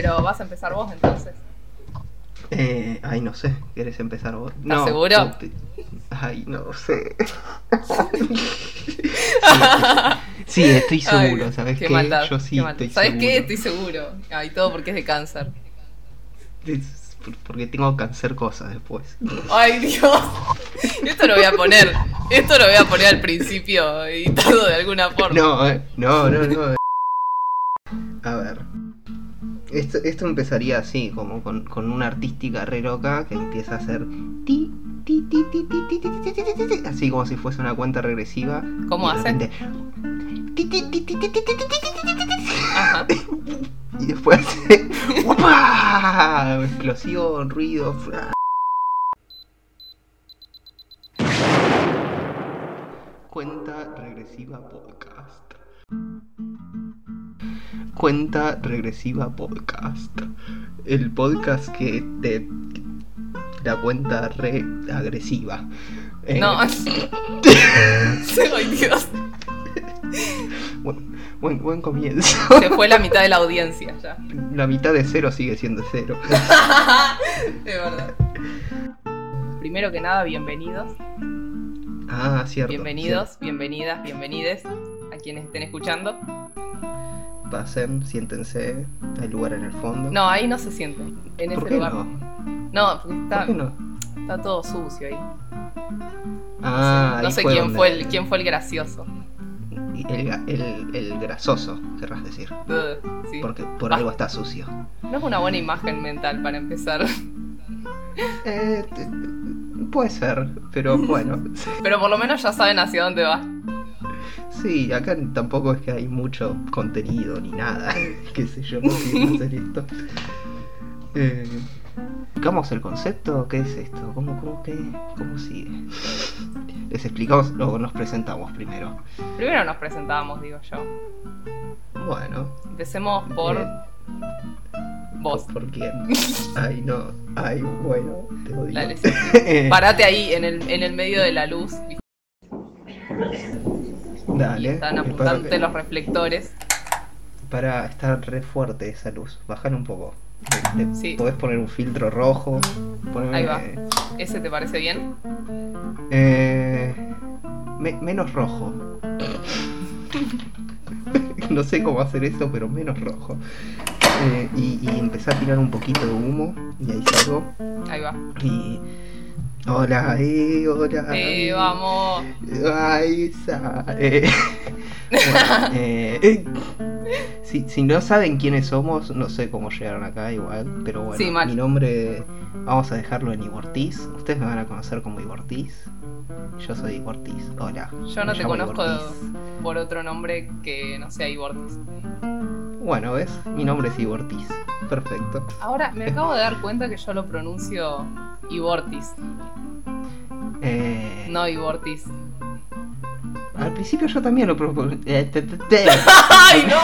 Pero vas a empezar vos entonces. Eh, ay, no sé, ¿quieres empezar vos? ¿Estás seguro? no te- Ay, no sé. sí, estoy seguro, Ay, ¿sabes qué qué? maldad, Yo sí qué estoy ¿Sabes seguro. qué? Estoy seguro. Ay, todo porque es de cáncer. Es porque tengo hacer cosas después. Ay, Dios. Esto lo voy a poner. Esto lo voy a poner al principio editado de alguna forma. No, eh, no, no, no. A ver. Esto, esto empezaría así, como con, con una artística re loca que empieza a hacer ti, ti, ti, ti, ti, ti, ti, ti, ti, ti, así como si fuese una cuenta regresiva. ¿Cómo hace? repente, ti, ti, ti, ti, ti, ti, ti, ti, ti, ti, ti, ti, Ajá. Y después hace explosión, ruido. Cuenta regresiva podcast. Cuenta regresiva podcast. El podcast que te la cuenta re agresiva. Eh, No. Ay, Dios. buen, buen, buen comienzo. Se fue la mitad de la audiencia ya. La mitad de cero sigue siendo cero. De verdad. Primero que nada, bienvenidos. Ah, cierto. Bienvenidos, bienvenidas, bienvenides a quienes estén escuchando. Pasen, siéntense. Hay lugar en el fondo. No, ahí no se sienten. En ¿Por ese qué lugar. no? No, porque está, ¿Por qué no? está todo sucio ahí. Ah, no sé quién donde- fue el quién fue el gracioso. El, el, el grasoso, querrás decir. Sí. Porque por Ah. algo está sucio. No es una buena imagen mental para empezar. Eh, puede ser, pero bueno. Pero por lo menos ya saben hacia dónde va. Sí, acá tampoco es que hay mucho contenido ni nada. Qué sé yo, no quiero hacer esto. Eh, ¿Explicamos el concepto? ¿Qué es esto? ¿Cómo, cómo, qué? ¿Cómo sigue? Les explicamos, luego nos presentamos primero. Primero nos presentamos, digo yo. Bueno. Empecemos por Bien. vos. ¿Por quién? Ay, no. Ay, bueno, te odio. Dale, sí. Parate ahí en el, en el medio de la luz. Dale. Están apuntándote los reflectores. para estar re fuerte esa luz. Bajar un poco. Le- le Sí. Podés poner un filtro rojo. Poneme, Ahí va. ¿Ese te parece bien? Eh, me- menos rojo. no sé cómo hacer eso, pero menos rojo. Eh, y, y empecé a tirar un poquito de humo. Y ahí salgo. Ahí va. Y. Hola, eh, hola. Eh, vamos. Ay, esa. Eh, bueno, eh, si, si no saben quiénes somos, no sé cómo llegaron acá igual, pero bueno, Sí, mi nombre vamos a dejarlo en Ibortiz. Ustedes me van a conocer como Ibortiz. Yo soy Ibortiz. Hola. Yo no te conozco Ibortiz. por otro nombre que no sea Ibortis. Bueno, ¿ves? Mi nombre es Ibortiz. Perfecto. Ahora me acabo de dar cuenta que yo lo pronuncio Ibortis, Eh, no Ibortis. Al principio yo también lo propuse. Eh, ¡Ay, no!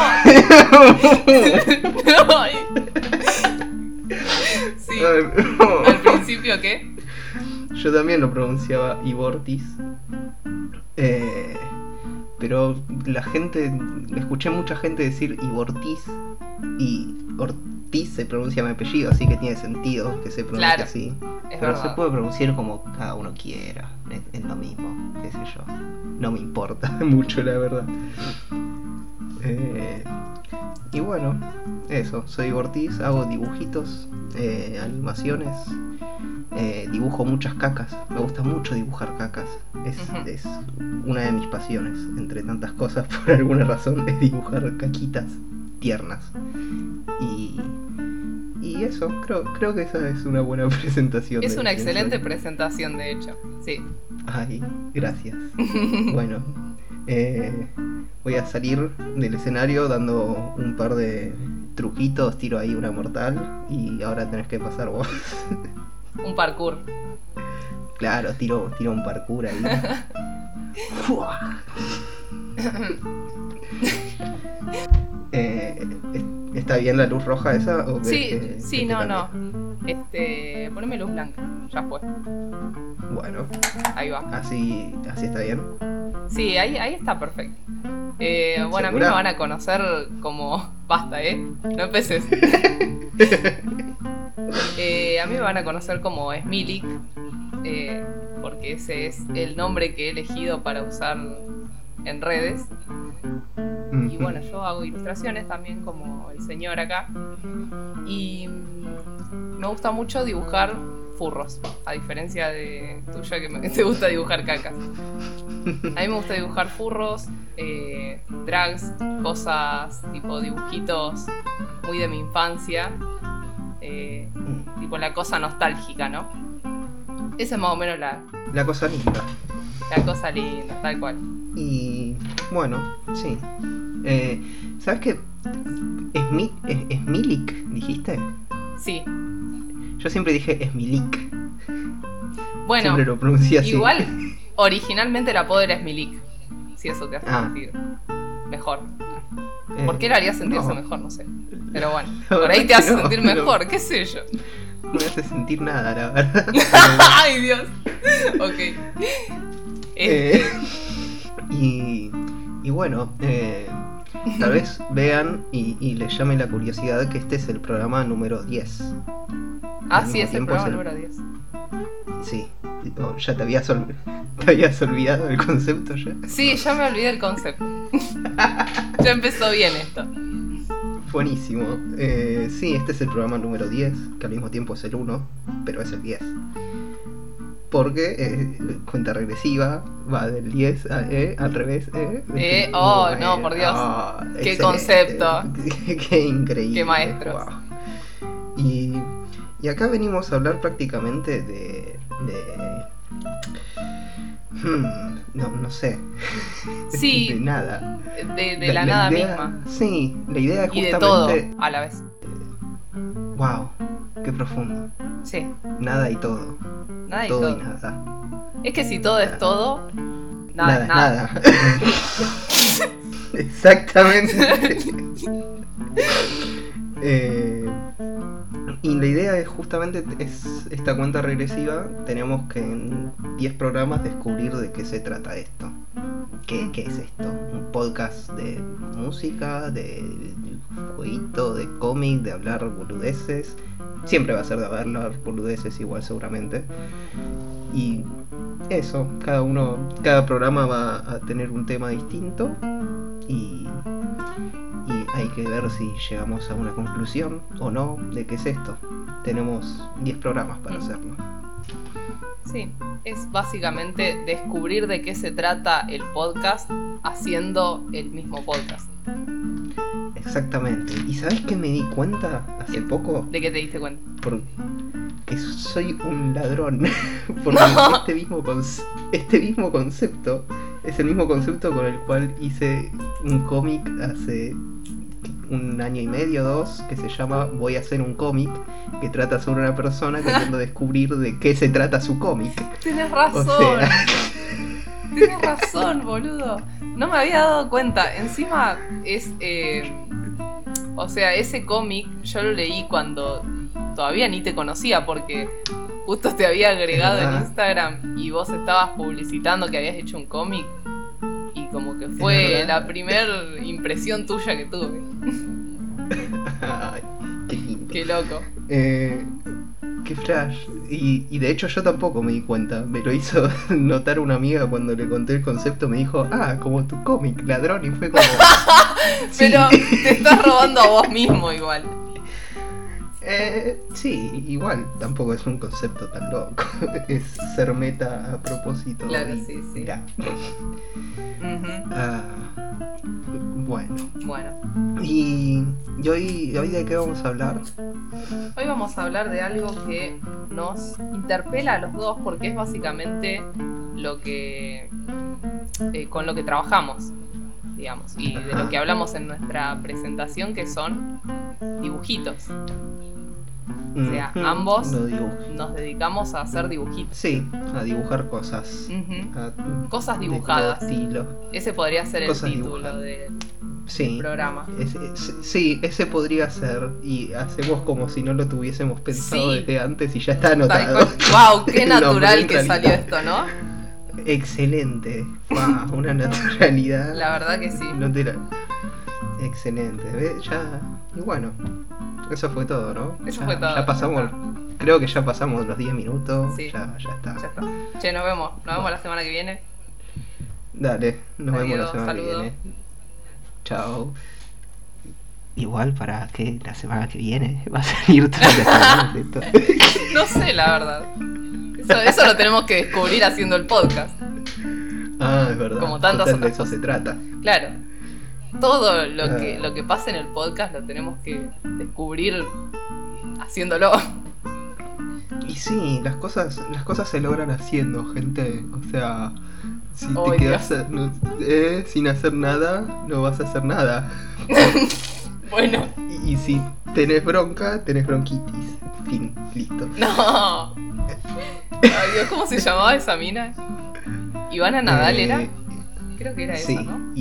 Ay. Sí. ¿Al principio qué? Yo también lo pronunciaba Ibortis. Eh, pero la gente, escuché mucha gente decir Ibortis y Ortiz se pronuncia mi apellido, así que tiene sentido que se pronuncie Claro, así. Pero verdad. se puede pronunciar como cada uno quiera, es, es lo mismo, qué sé yo. No me importa mucho, la verdad. Eh, y bueno, eso, soy Ortiz, hago dibujitos, eh, animaciones, eh, dibujo muchas cacas, me gusta mucho dibujar cacas, es, es una de mis pasiones, entre tantas cosas, por alguna razón, es dibujar caquitas tiernas. Y, y eso, creo, creo que esa es una buena presentación. Es una excelente soy. presentación, de hecho. Sí. Ay, gracias. bueno, eh, voy a salir del escenario dando un par de truquitos, tiro ahí una mortal y ahora tenés que pasar vos. Un parkour. claro, tiro, tiro un parkour ahí. Eh, ¿es- ¿Está bien la luz roja esa? ¿o querés Sí, que- sí, que no, no. Este, poneme luz blanca. Ya fue. Bueno, Ahí va. así, así está bien. Sí, ahí, ahí está perfecto. Eh, bueno, a mí me van a conocer como. Basta, ¿eh? No empeces. Eh, a mí me van a conocer como Smilik, eh, porque ese es el nombre que he elegido para usar en redes. Y bueno, yo hago ilustraciones también como el señor acá. Y me gusta mucho dibujar furros, a diferencia de tuya que me, te gusta dibujar cacas. A mí me gusta dibujar furros, eh, drags, cosas tipo dibujitos muy de mi infancia. eh, tipo la cosa nostálgica, ¿no? Esa es más o menos la, La cosa linda. la cosa linda, tal cual. Y bueno, sí. Eh, ¿Sabes qué? Esmi, es, Esmilik, dijiste. Sí. Yo siempre dije Esmilik. Bueno, siempre lo pronuncié así. igual, originalmente el apodo era. Si eso te hace Ah. sentir mejor. Eh, ¿Por qué le haría sentirse no, mejor? No sé. Pero bueno, por ahí te hace no, sentir mejor, qué sé yo. No me hace sentir nada, la verdad. Ay, Dios. Ok. Eh, Eh, y, y bueno, eh, tal vez vean y, y les llame la curiosidad que este es el programa número 10. ah, al sí, es el programa es el- número 10. Sí, Oh, ya te habías, ol- te habías olvidado el concepto ya. Sí, ya me olvidé el concepto. ya empezó bien esto. Buenísimo. Eh, sí, este es el programa número 10, que al mismo tiempo es el 1, pero es el 10. Porque eh, cuenta regresiva va del 10 a, eh, al revés. Eh, oh, no, por Dios. Ah, Qué excelente. concepto. Qué increíble. Qué maestros. Wow. Y, y acá venimos a hablar prácticamente de... de hmm, no, no sé. Sí. De nada. De, de la, nada idea- misma. Sí, la idea es Y de justamente. todo a la vez. Wow, qué profundo. Sí, Nada y todo. nada y todo todo. y nada. Es que si todo es todo, nada, es nada. nada. Exactamente. Eh, y la idea es justamente es esta cuenta regresiva. Tenemos que en 10 programas descubrir de qué se trata esto. ¿Qué, qué es esto? ¿Un podcast de música, de jueguito, de cómic, de hablar boludeces? Siempre va a ser de hablar boludeces igual seguramente. Y eso, cada uno, cada programa va a tener un tema distinto y, que ver si llegamos a una conclusión o no de qué es esto. Tenemos 10 programas para hacerlo. Sí, es básicamente descubrir de qué se trata el podcast haciendo el mismo podcast. Exactamente. ¿Y sabes qué me di cuenta hace poco? ¿De qué te diste cuenta? Por- que soy un ladrón. Porque este, mismo conce- este mismo concepto es el mismo concepto con el cual hice un cómic hace un año y medio, dos, que se llama Voy a hacer un cómic, que trata sobre una persona queriendo descubrir de qué se trata su cómic. Tienes O razón. sea, Tienes razón, boludo. No me había dado cuenta. Encima es. eh, o sea, ese cómic yo lo leí cuando todavía ni te conocía porque justo te había agregado en. Instagram y vos estabas publicitando que habías hecho un cómic. Como que fue la primera impresión tuya que tuve. ay, qué lindo. Qué loco. Eh, qué flash. Y, y de hecho yo tampoco me di cuenta. Me lo hizo notar una amiga cuando le conté el concepto. Me dijo, ah, como tu cómic, ladrón. Y fue como... sí. Pero te estás robando a vos mismo igual. Eh, sí, igual, tampoco es un concepto tan loco. es ser meta a propósito. Claro, y- sí, sí. Ujú. Ah, bueno. Bueno, Y, y hoy, hoy de qué vamos a hablar? hoy vamos a hablar de algo que nos interpela a los dos porque es básicamente lo que eh, con lo que trabajamos, digamos, y de lo que hablamos en nuestra presentación que son dibujitos. O sea, ambos-. Nos dedicamos a hacer dibujitos. Sí, a dibujar cosas. A- Cosas dibujadas. Ese podría ser el título dibujadas. del Sí. programa. Ese- ese- sí, ese podría ser. Y hacemos como si no lo tuviésemos pensado Sí. desde antes y ya está anotado. Wow, qué natural que salió esto, ¿no? Excelente. Wow, una naturalidad. La verdad que sí. No te la- Excelente. ¿ves? Ya. Y bueno. Eso fue todo, ¿no? Eso ya, fue todo. Ya pasamos, creo que ya pasamos los 10 minutos. Sí. Ya, ya está. Ya está. Che, nos vemos. Nos vemos la semana que viene. Dale, nos vemos la semana que viene. Chao. Igual para que la semana que viene va a salir de esto. No sé, la verdad. Eso, eso lo tenemos que descubrir haciendo el podcast. Ah, es verdad. Como tantas Total, de eso se trata. Claro. Todo lo que, Ah. lo que pasa en el podcast lo tenemos que descubrir haciéndolo. Y sí, las cosas, las cosas se logran haciendo, gente. O sea, si te quedas no- eh, sin hacer nada, no vas a hacer nada. Bueno, Y, y si tenés bronca, tenés bronquitis. Fin, listo. no. Ay, Dios, ¿cómo se llamaba esa mina? Ivana Nadal Eh, era. Creo que era Sí, esa, ¿no?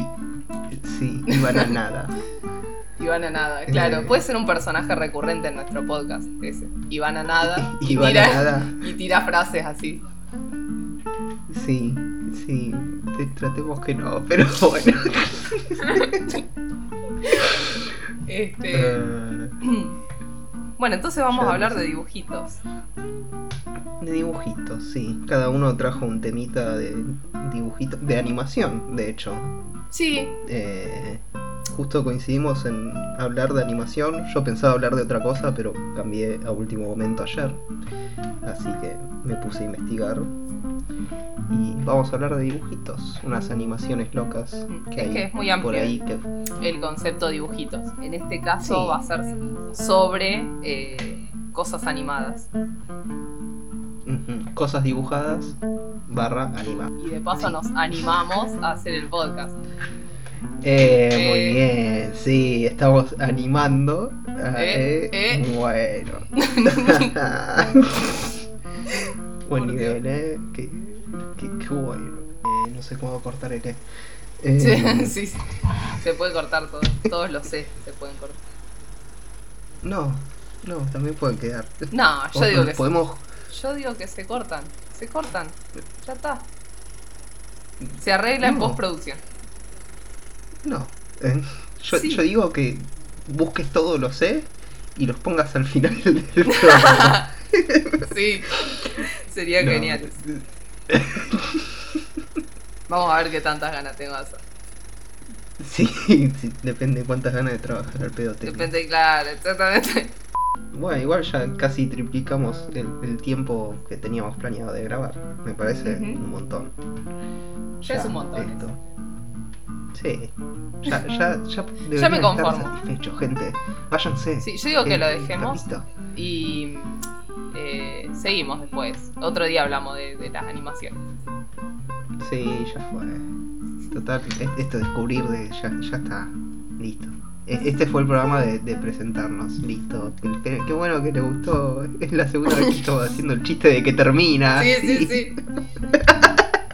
Sí, iban a nada. Ivana Nada, claro. Eh. Puede ser un personaje recurrente en nuestro podcast, ese. Ivana Nada. y tira- a nada. Y tira frases así. Sí, sí. te- tratemos que no, pero bueno. Este. Eh, Bueno, entonces vamos ya a hablar no sé. de dibujitos. de dibujitos, sí. Cada uno trajo un temita de dibujitos. De animación, de hecho. Sí, Eh, justo coincidimos en hablar de animación. Yo pensaba hablar de otra cosa, pero cambié a último momento ayer. Así que me puse a investigar. Y vamos a hablar de dibujitos, unas animaciones locas que Es hay que es muy por amplio. ahí que el concepto dibujitos. En este caso Sí. va a ser sobre eh, cosas animadas. cosas dibujadas barra animadas. Y de paso nos animamos a hacer el podcast. Eh, Eh. muy bien, sí, estamos animando. Eh. Bueno. Buen nivel, eh. Qué, qué- qué bueno. Eh, no sé cómo cortar el E. Eh, Sí, sí, sí. Se puede cortar todo. Todos los C se pueden cortar. No, no, también pueden quedar. No, yo digo que podemos. Yo digo que se cortan. Se cortan. Ya está. Se arregla en No. postproducción. No. eh, yo, Sí. yo digo que busques todos los E y los pongas al final del programa. Sí. Sería No. genial. Vamos a ver qué tantas ganas tengo de hacer. Sí, sí, depende de cuántas ganas de trabajar al pedo tengas. Depende, claro, exactamente. Bueno, igual ya casi triplicamos el, el tiempo que teníamos planeado de grabar. Me parece un montón. Ya es un montón Esto. Sí. Ya, ya, ya, me conformo. satisfechos, gente. Váyanse. Sí, yo digo que Eh, lo está dejemos y eh, seguimos después. Otro día hablamos de, de las animaciones. Sí, ya fue. Total, es- esto de descubrir de ya, ya está. Listo. E- Este fue el programa de, de presentarnos. Listo. Qué, qué bueno que le gustó. Es la segunda vez que estamos haciendo el chiste de que termina. Sí, sí, sí.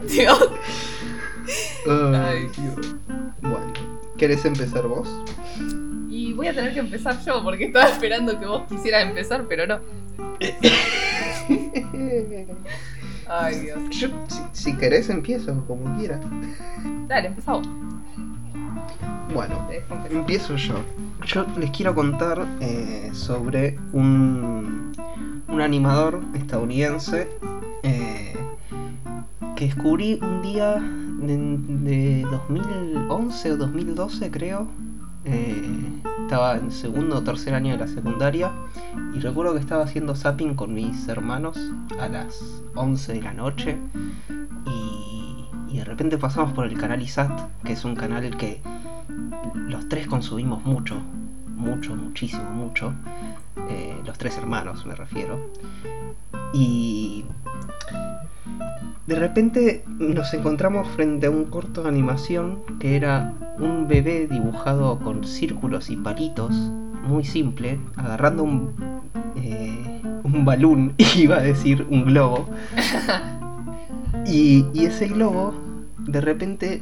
Dios. Ay, Ay. Dios. ¿Querés empezar vos? Y voy a tener que empezar yo porque estaba esperando que vos quisieras empezar, pero no. Ay, Dios. Yo, si, si querés, empiezo como quieras. Dale, empezá vos. Bueno, empiezo yo. Yo les quiero contar eh, sobre un, un animador estadounidense eh, que descubrí un día de, de 2011 o 2012, creo. Eh, estaba en segundo o tercer año de la secundaria y recuerdo que estaba haciendo zapping con mis hermanos a las 11 de la noche y, y de repente pasamos por el canal ISAT, que es un canal que los tres consumimos mucho, mucho, muchísimo, mucho. Eh, los tres hermanos me refiero. Y de repente nos encontramos frente a un corto de animación que era un bebé dibujado con círculos y palitos, muy simple, agarrando un, eh, un balón, iba a decir un globo. Y, y ese globo de repente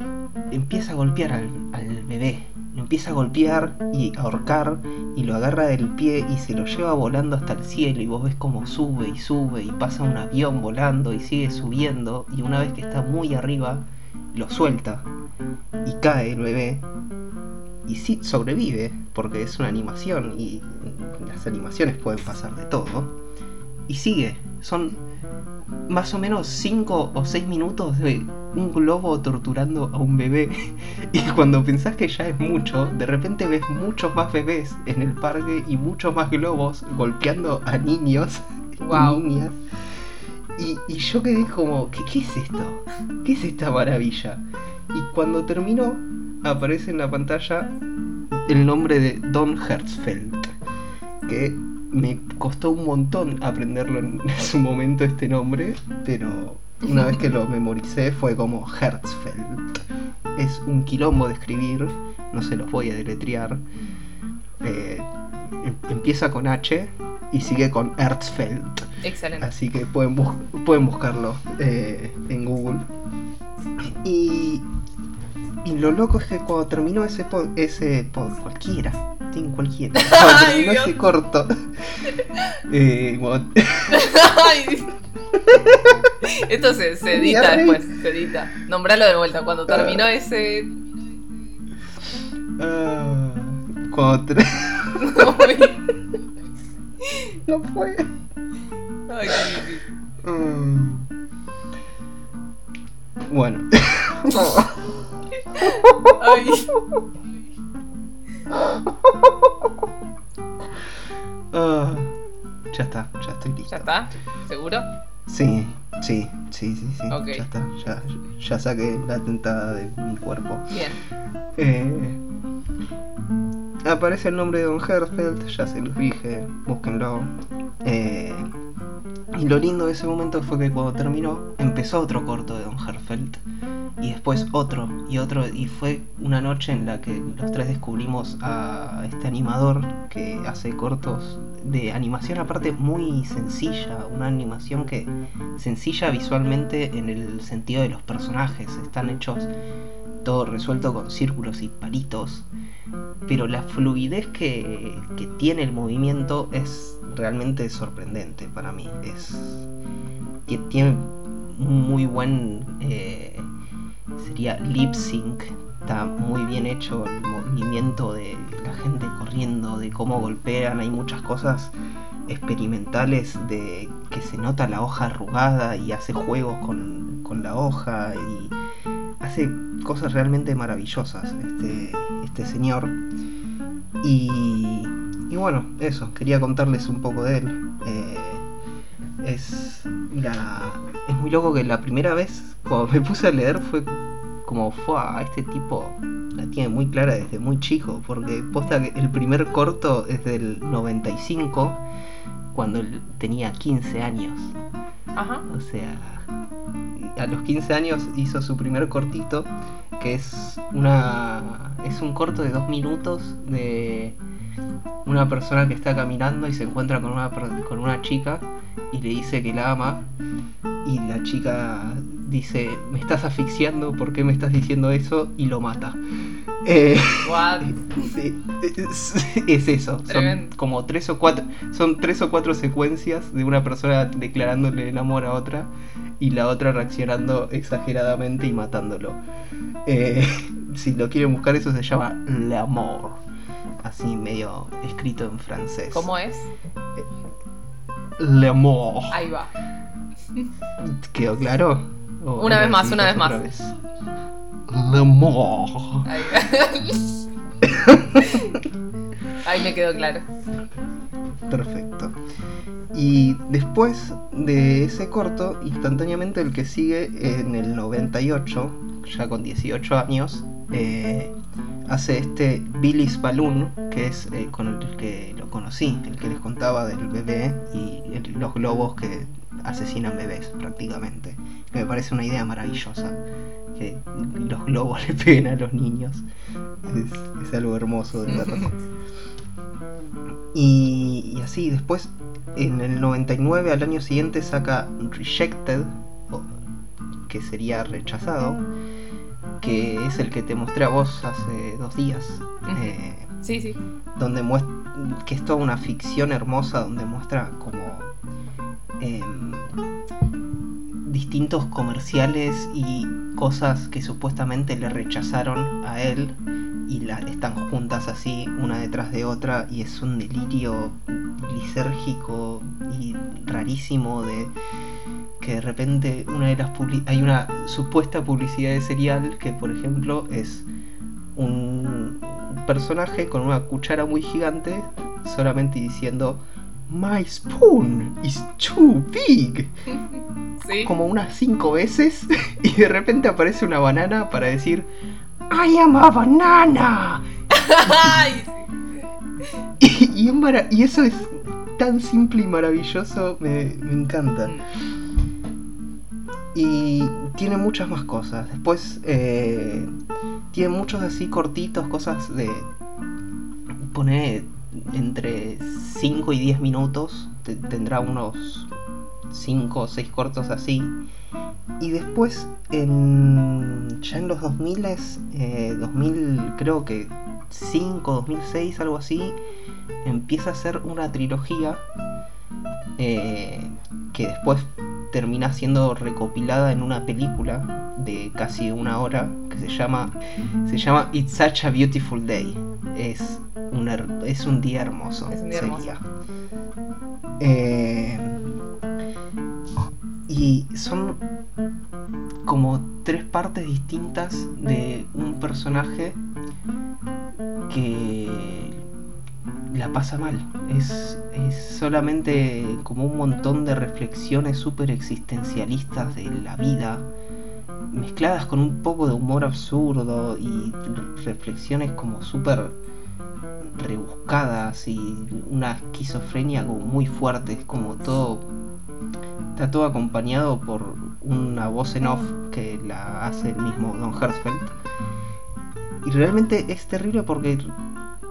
empieza a golpear al, al bebé. Lo empieza a golpear y ahorcar y lo agarra del pie y se lo lleva volando hasta el cielo y vos ves cómo sube y sube y pasa un avión volando y sigue subiendo y una vez que está muy arriba lo suelta y cae el bebé y sí sobrevive porque es una animación y las animaciones pueden pasar de todo. Y sigue, son más o menos 5 o 6 minutos de un globo torturando a un bebé. Y cuando pensás que ya es mucho, de repente ves muchos más bebés en el parque y muchos más globos golpeando a niños y niñas. Y, yo quedé como, ¿qué, ¿qué es esto? ¿Qué es esta maravilla? Y cuando terminó, aparece en la pantalla el nombre de Don Hertzfeld, que me costó un montón aprenderlo en su momento este nombre, pero una vez que lo memoricé fue como Hertzfeld. Es un quilombo de escribir, no se los voy a deletrear. Eh, em, empieza con H y sigue con Hertzfeld. Excelente. Así que pueden, pueden buscarlo eh, en Google. Y, y lo loco es que cuando terminó ese pod, ese pod, cualquiera, en cualquiera, cuando terminó ese corto, eh, Esto se, se edita después, se edita. Nombralo de vuelta, cuando terminó uh, ese... Uh, cuando no fue. Ay, qué mm. Bueno. Ay. Uh, ya está, ya estoy listo. ¿Ya está? ¿Seguro? Sí, sí, sí, sí, sí. Ya está, ya, ya saqué la tentada de mi cuerpo. Bien. Eh, aparece el nombre de Don Herfeld, ya se los dije, búsquenlo. Eh, y lo lindo de ese momento fue que cuando terminó, empezó otro corto de Don Herfeld. Y después otro y otro. Y fue una noche en la que los tres descubrimos a este animador que hace cortos de animación aparte muy sencilla. Una animación que sencilla visualmente en el sentido de los personajes. Están hechos todo resuelto con círculos y palitos. Pero la fluidez que, que tiene el movimiento es realmente sorprendente para mí. Es, tiene muy buen, eh, sería lip sync, está muy bien hecho el movimiento de la gente corriendo, de cómo golpean, hay muchas cosas experimentales de que se nota la hoja arrugada y hace juegos con, con la hoja y hace cosas realmente maravillosas este, este señor. Y y bueno, eso, quería contarles un poco de él. Eh, es, la, es muy loco que la primera vez cuando me puse a leer fue como, fue este tipo la tiene muy clara desde muy chico, porque posta que el primer corto es del 95, cuando él tenía 15 años. Ajá. O sea, a los 15 años hizo su primer cortito, que es una es un corto de dos minutos de una persona que está caminando y se encuentra con una, con una chica y le dice que la ama y la chica dice, me estás asfixiando, ¿por qué me estás diciendo eso? Y lo mata. Eh, es, eso, son como tres o cuatro, son tres o cuatro secuencias de una persona declarándole el amor a otra y la otra reaccionando exageradamente y matándolo. Eh, si lo quieren buscar, eso se llama L'Amour así medio escrito en francés. ¿Cómo es? Le L'amour. Ahí va. ¿Quedó claro? una vez más, una vez más. L'amour. Ahí. Ahí me quedó claro. Perfecto. Y después de ese corto, instantáneamente el que sigue en el 98, ya con 18 años, eh, hace este Billy's Balloon, que es eh, con el que lo conocí, el que les contaba del bebé y los globos que asesinan bebés prácticamente. Que me parece una idea maravillosa. Que los globos le peguen a los niños. Es, algo hermoso de verdad. Y, y, así, después en el 99 al año siguiente saca Rejected, que sería rechazado que es el que te mostré a vos hace dos días. Eh, sí, sí. Donde muestra que es toda una ficción hermosa donde muestra como em, distintos comerciales y cosas que supuestamente le rechazaron a él y la, están juntas así una detrás de otra y es un delirio lisérgico y rarísimo de que de repente una de las hay una supuesta publicidad de cereal que por ejemplo es un personaje con una cuchara muy gigante solamente diciendo My spoon is too big. Como unas cinco veces y de repente aparece una banana para decir I am a banana. y, y, eso es tan simple y maravilloso, me, encanta. Y tiene muchas más cosas. Después eh, tiene muchos así cortitos, cosas de... Pone entre 5 y 10 minutos. Tendrá unos 5 o 6 cortos así. Y después, en, ya en los 2000, eh, 2000 creo que 5, 2006, algo así, empieza a ser una trilogía eh, que después termina siendo recopilada en una película de casi una hora que se llama se llama It's Such a Beautiful Day. Es un, es un día hermoso. Es un día hermoso. Eh, y son como tres partes distintas de un personaje que la pasa mal. Es, solamente como un montón de reflexiones súper existencialistas de la vida, mezcladas con un poco de humor absurdo y reflexiones como súper rebuscadas y una esquizofrenia como muy fuerte. Es como todo. Está todo acompañado por una voz en off que la hace el mismo Don Hertzfeld. Y realmente es terrible porque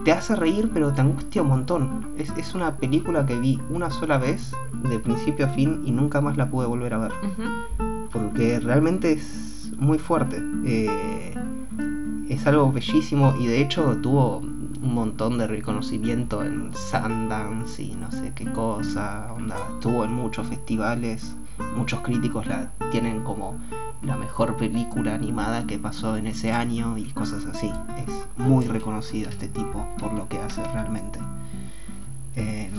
te hace reír, pero te angustia un montón. Es, una película que vi una sola vez, de principio a fin, y nunca más la pude volver a ver. Porque realmente es muy fuerte. Eh, es algo bellísimo y de hecho tuvo un montón de reconocimiento en Sundance y no sé qué cosa. Onda, estuvo en muchos festivales. Muchos críticos la tienen como la mejor película animada que pasó en ese año y cosas así. Es muy reconocido este tipo por lo que hace realmente. Eh,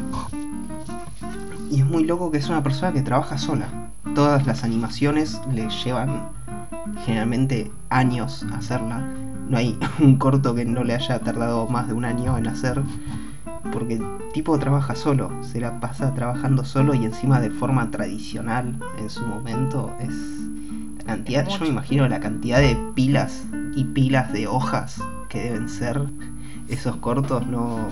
y es muy loco que es una persona que trabaja sola. Todas las animaciones le llevan generalmente años hacerla. No hay un corto que no le haya tardado más de un año en hacer. Porque el tipo trabaja solo, se la pasa trabajando solo y encima de forma tradicional en su momento. Es cantidad, yo me imagino la cantidad de pilas y pilas de hojas que deben ser esos cortos, no,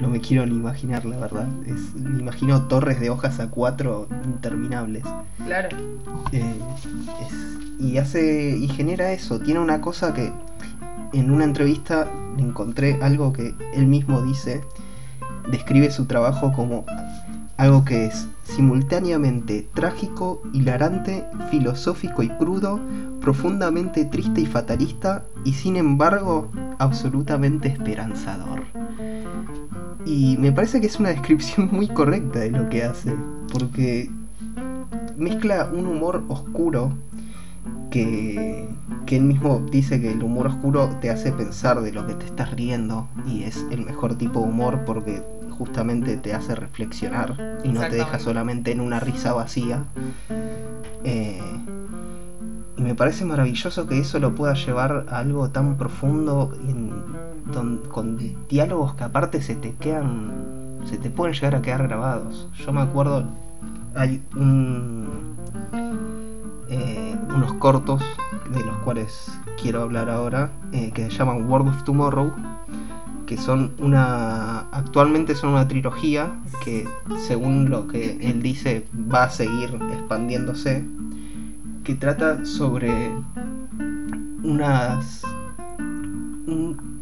no me quiero ni imaginar, la verdad. Es, me imagino torres de hojas a cuatro interminables. Claro. Eh, y hace. y genera eso. Tiene una cosa que en una entrevista encontré algo que él mismo dice. Describe su trabajo como algo que es simultáneamente trágico, hilarante, filosófico y crudo, profundamente triste y fatalista, y sin embargo absolutamente esperanzador. Y me parece que es una descripción muy correcta de lo que hace, porque mezcla un humor oscuro que, que él mismo dice que el humor oscuro te hace pensar de lo que te estás riendo y es el mejor tipo de humor porque justamente te hace reflexionar y no te deja solamente en una risa vacía. Eh, y me parece maravilloso que eso lo pueda llevar a algo tan profundo con diálogos que aparte se te quedan, se te pueden llegar a quedar grabados. Yo me acuerdo, hay eh, unos cortos de los cuales quiero hablar ahora, eh, que se llaman World of Tomorrow, que son una actualmente son una trilogía que según lo que él dice va a seguir expandiéndose que trata sobre un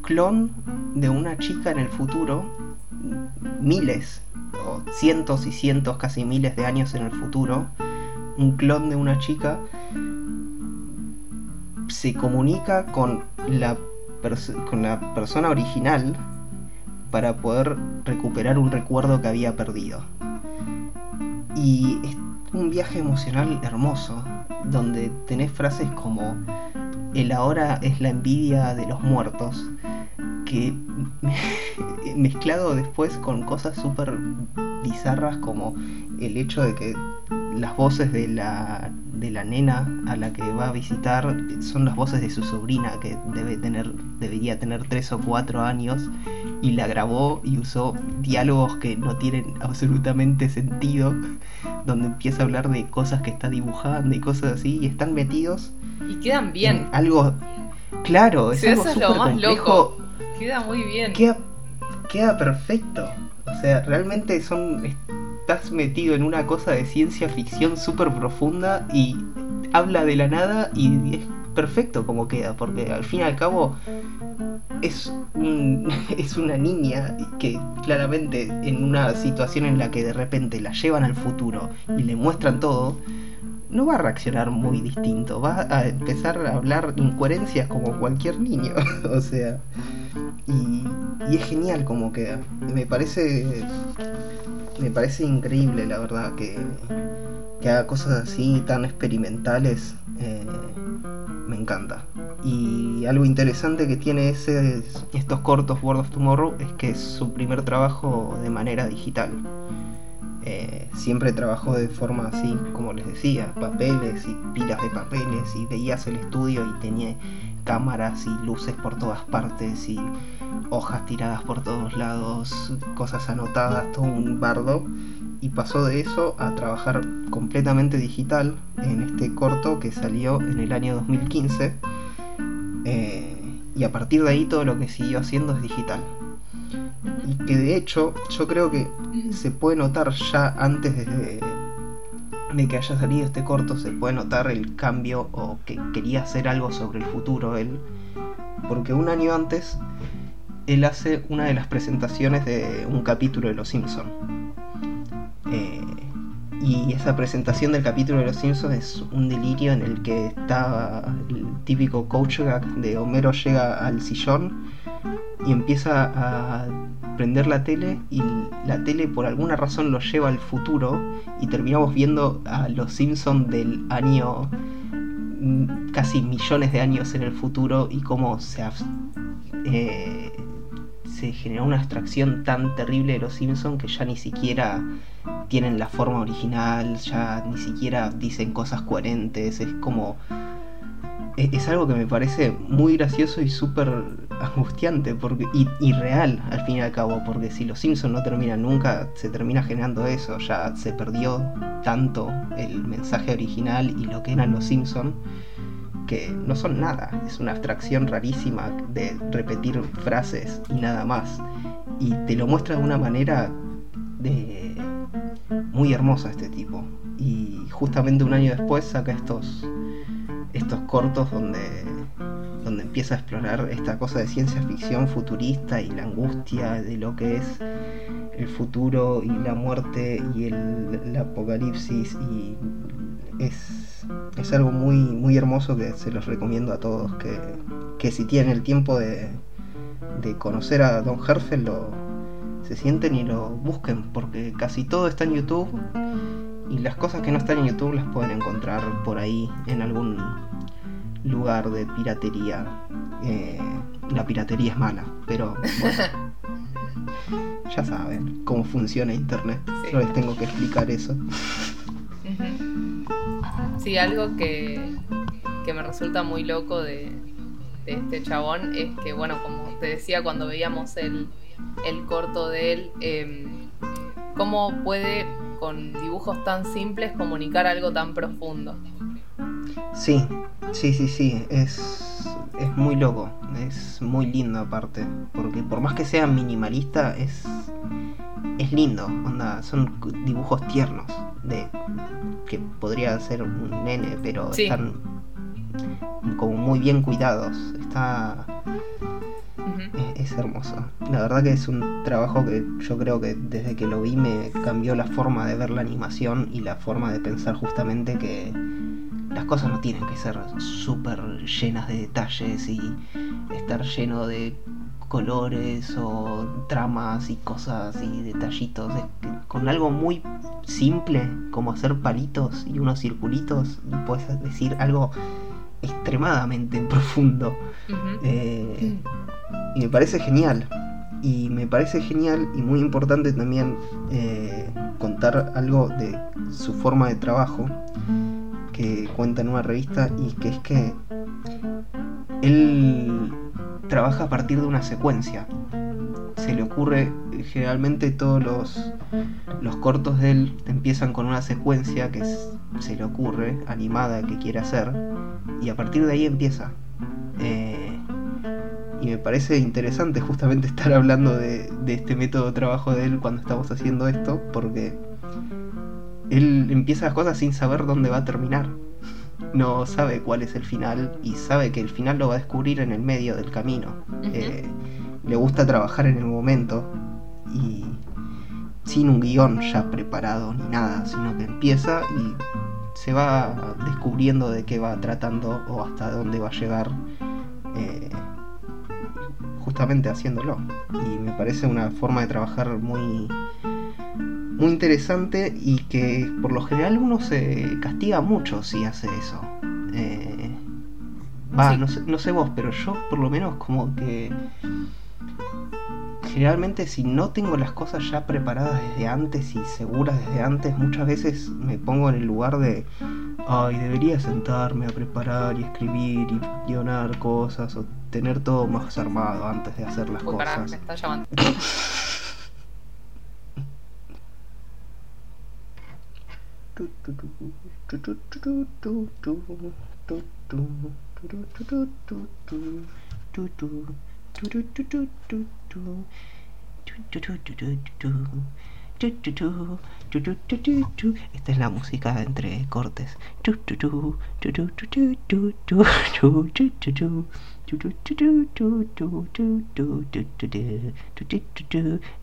clon de una chica en el futuro miles o cientos y cientos casi miles de años en el futuro un clon de una chica se comunica con la con la persona original para poder recuperar un recuerdo que había perdido. Y es un viaje emocional hermoso, donde tenés frases como el ahora es la envidia de los muertos, que mezclado después con cosas súper bizarras como el hecho de que las voces de la, de la nena a la que va a visitar son las voces de su sobrina que debe tener, debería tener tres o cuatro años y la grabó y usó diálogos que no tienen absolutamente sentido, donde empieza a hablar de cosas que está dibujando y cosas así y están metidos. Y quedan bien. Algo, claro, es algo súper complejo. Queda muy bien. Queda, queda perfecto. O sea, realmente son estás metido en una cosa de ciencia ficción súper profunda y habla de la nada y es perfecto como queda, porque al fin y al cabo es, es una niña que claramente en una situación en la que de repente la llevan al futuro y le muestran todo, no va a reaccionar muy distinto, va a empezar a hablar incoherencias como cualquier niño, o sea, y, y es genial como queda. Me parece me parece increíble, la verdad, que, haga cosas así tan experimentales. Eh, me encanta. Y algo interesante que tiene ese, estos cortos World of Tomorrow es que es su primer trabajo de manera digital. Eh, siempre trabajó de forma así, como les decía, papeles y pilas de papeles y veías el estudio y tenía cámaras y luces por todas partes y hojas tiradas por todos lados, cosas anotadas, todo un bardo. Y pasó de eso a trabajar completamente digital en este corto que salió en el año 2015. Eh, y a partir de ahí todo lo que siguió haciendo es digital. Y que de hecho yo creo que se puede notar ya antes de, de que haya salido este corto, se puede notar el cambio o que quería hacer algo sobre el futuro él. Porque un año antes él hace una de las presentaciones de un capítulo de Los Simpsons. Eh, y esa presentación del capítulo de Los Simpsons es un delirio en el que está el típico coach de Homero llega al sillón y empieza a prender la tele y la tele por alguna razón lo lleva al futuro y terminamos viendo a Los Simpsons del año mm, casi millones de años en el futuro y cómo se eh, se generó una abstracción tan terrible de los Simpsons que ya ni siquiera tienen la forma original, ya ni siquiera dicen cosas coherentes, es como... E, es, algo que me parece muy gracioso y súper angustiante porque, y, real al fin y al cabo, porque si los Simpsons no terminan nunca, se termina generando eso, ya se perdió tanto el mensaje original y lo que eran los Simpsons que no son nada, es una abstracción rarísima de repetir frases y nada más. Y te lo muestra de una manera muy hermosa este tipo. Y justamente un año después saca estos estos cortos donde donde empieza a explorar esta cosa de ciencia ficción futurista y la angustia de lo que es el futuro y la muerte y el apocalipsis y es, es algo muy, muy hermoso que se los recomiendo a todos, que, que si tienen el tiempo de, de conocer a Don Herfel, lo, se sienten y lo busquen, porque casi todo está en YouTube y las cosas que no están en YouTube las pueden encontrar por ahí en algún lugar de piratería. Eh, la piratería es mala, pero bueno, ya saben cómo funciona Internet. No les tengo que explicar eso. Sí, algo que, me resulta muy loco de, este chabón es que, bueno, como te decía cuando veíamos el, corto de él, eh, cómo puede con dibujos tan simples comunicar algo tan profundo. Sí, sí, sí, sí, es, es muy loco, es muy lindo aparte, porque por más que sea minimalista, es, es lindo, onda, son dibujos tiernos de que podría ser un nene, pero están como muy bien cuidados. Está es, hermoso. La verdad que es un trabajo que yo creo que desde que lo vi me cambió la forma de ver la animación y la forma de pensar justamente que las cosas no tienen que ser súper llenas de detalles y estar lleno de colores o tramas y cosas y detallitos. con algo muy simple como hacer palitos y unos circulitos, puedes decir algo extremadamente profundo. Eh, y me parece genial. Y me parece genial y muy importante también eh, contar algo de su forma de trabajo que cuenta en una revista y que es que él trabaja a partir de una secuencia. Se le ocurre, generalmente todos los, los cortos de él empiezan con una secuencia que se le ocurre, animada, que quiere hacer, y a partir de ahí empieza. Eh, y me parece interesante justamente estar hablando de este método de trabajo de él cuando estamos haciendo esto, porque él empieza las cosas sin saber dónde va a terminar no sabe cuál es el final y sabe que el final lo va a descubrir en el medio del camino. Eh, le gusta trabajar en el momento y sin un guion ya preparado ni nada, sino que empieza y se va descubriendo de qué va tratando o hasta dónde va a llegar eh, justamente haciéndolo. Y me parece una forma de trabajar muy muy interesante y que por lo general uno se castiga mucho si hace eso. Eh, va, no, sé, no sé vos, pero yo por lo menos como que generalmente si no tengo las cosas ya preparadas desde antes y seguras desde antes, muchas veces me pongo en el lugar de, ay, debería sentarme a preparar y escribir y guionar cosas o tener todo más armado antes de hacer las cosas. me está llamando. Esta es la música entre cortes.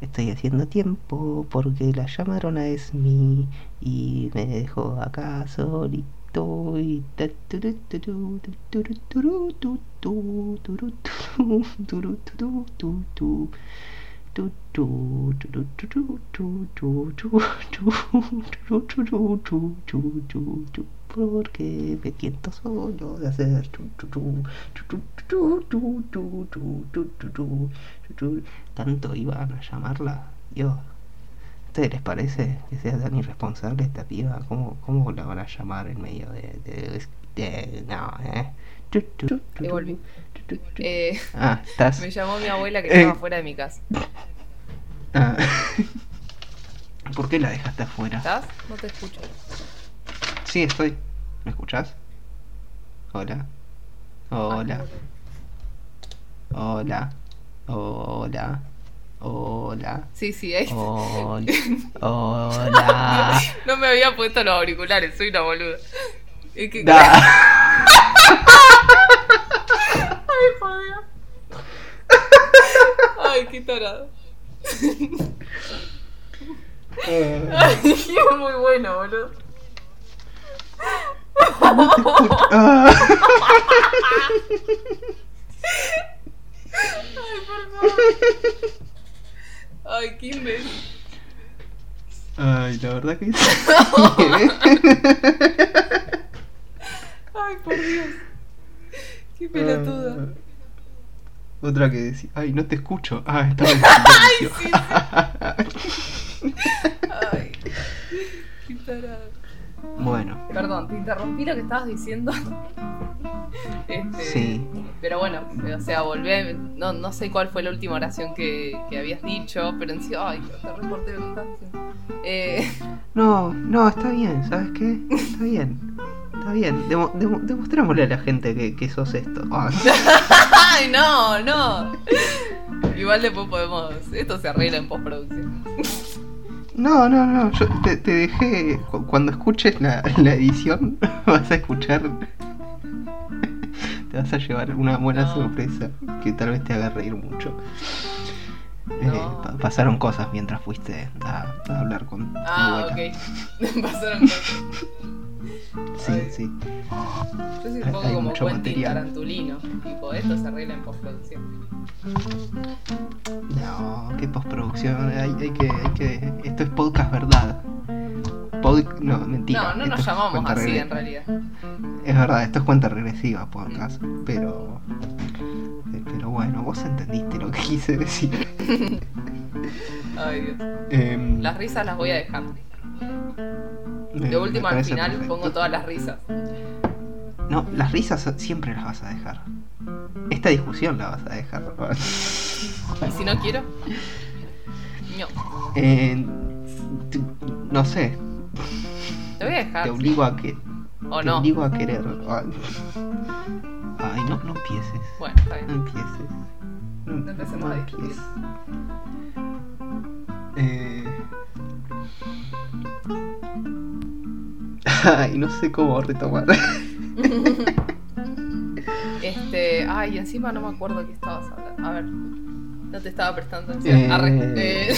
Estoy haciendo tiempo porque la llamaron a Esmi y me dejó acá solito y porque me siento solo de hacer tanto iban a llamarla yo ¿A ustedes les parece que sea tan irresponsable esta piba? ¿Cómo, cómo la van a llamar en medio de, de, no, eh? Eh, ah, ¿estás? Me llamó mi abuela que estaba fuera de mi casa. Ah. ¿Por qué la dejaste afuera? ¿Estás? No te escucho. Sí, estoy. ¿Me escuchas? Hola. Hola. Hola. Hola. Hola. Sí, sí, ahí. Hola. Hola. No me había puesto los auriculares, soy una boluda. Es que... Ay, joder. Ay, qué tarado. Ay, es muy bueno, boludo. Ay, por favor. Ay, qué imbécil. Ay, la verdad que Ay, por Dios. Qué pelotuda. Ah, otra que decía, ay, no te escucho. Ah, estaba en Ay, sí, sí. Ay, qué tarado. Bueno. Perdón, te interrumpí lo que estabas diciendo. Este, sí. Pero bueno, o sea, volvé. No, no sé cuál fue la última oración que, que habías dicho, pero en sí. Ay, te reporté. Eh... No, no, está bien, ¿sabes qué? Está bien. Está bien, Demo, demostrémosle a la gente que, que sos esto. Ay, no, no. Igual después podemos. Esto se arregla en postproducción. No, no, no, yo te, dejé. Cuando escuches la, edición, vas a escuchar. te vas a llevar una buena sorpresa que tal vez te haga reír mucho. Eh, pasaron cosas mientras fuiste a, hablar con. Ah, ok. pasaron cosas. Sí, sí. Yo soy un poco como Quentin Tarantulino. Tipo, esto se arregla en postproducción. No, ¿qué postproducción? Hay, hay, que, hay que. Esto es podcast verdad. No, mentira. No, no nos llamamos así en realidad. Es verdad, esto es cuenta regresiva podcast. Pero. Eh, pero bueno, vos entendiste lo que quise decir. Ay, Dios. Em, Las risas las voy a dejar. Me- De última me al final perfecto. pongo todas las risas. No, las risas siempre las vas a dejar. Esta discusión la vas a dejar. Y si no quiero, no. Eh, no sé, Te voy a dejar. te obligo a que. O te no. obligo a querer. Ay, no, no empieces. Bueno, está No bien. empieces. No, No empecemos no a empieces. Eh... Ay, no sé cómo retomar. Este. Ay, encima no me acuerdo qué estabas hablando. A ver. No te estaba prestando atención. Eh, Arre. Eh,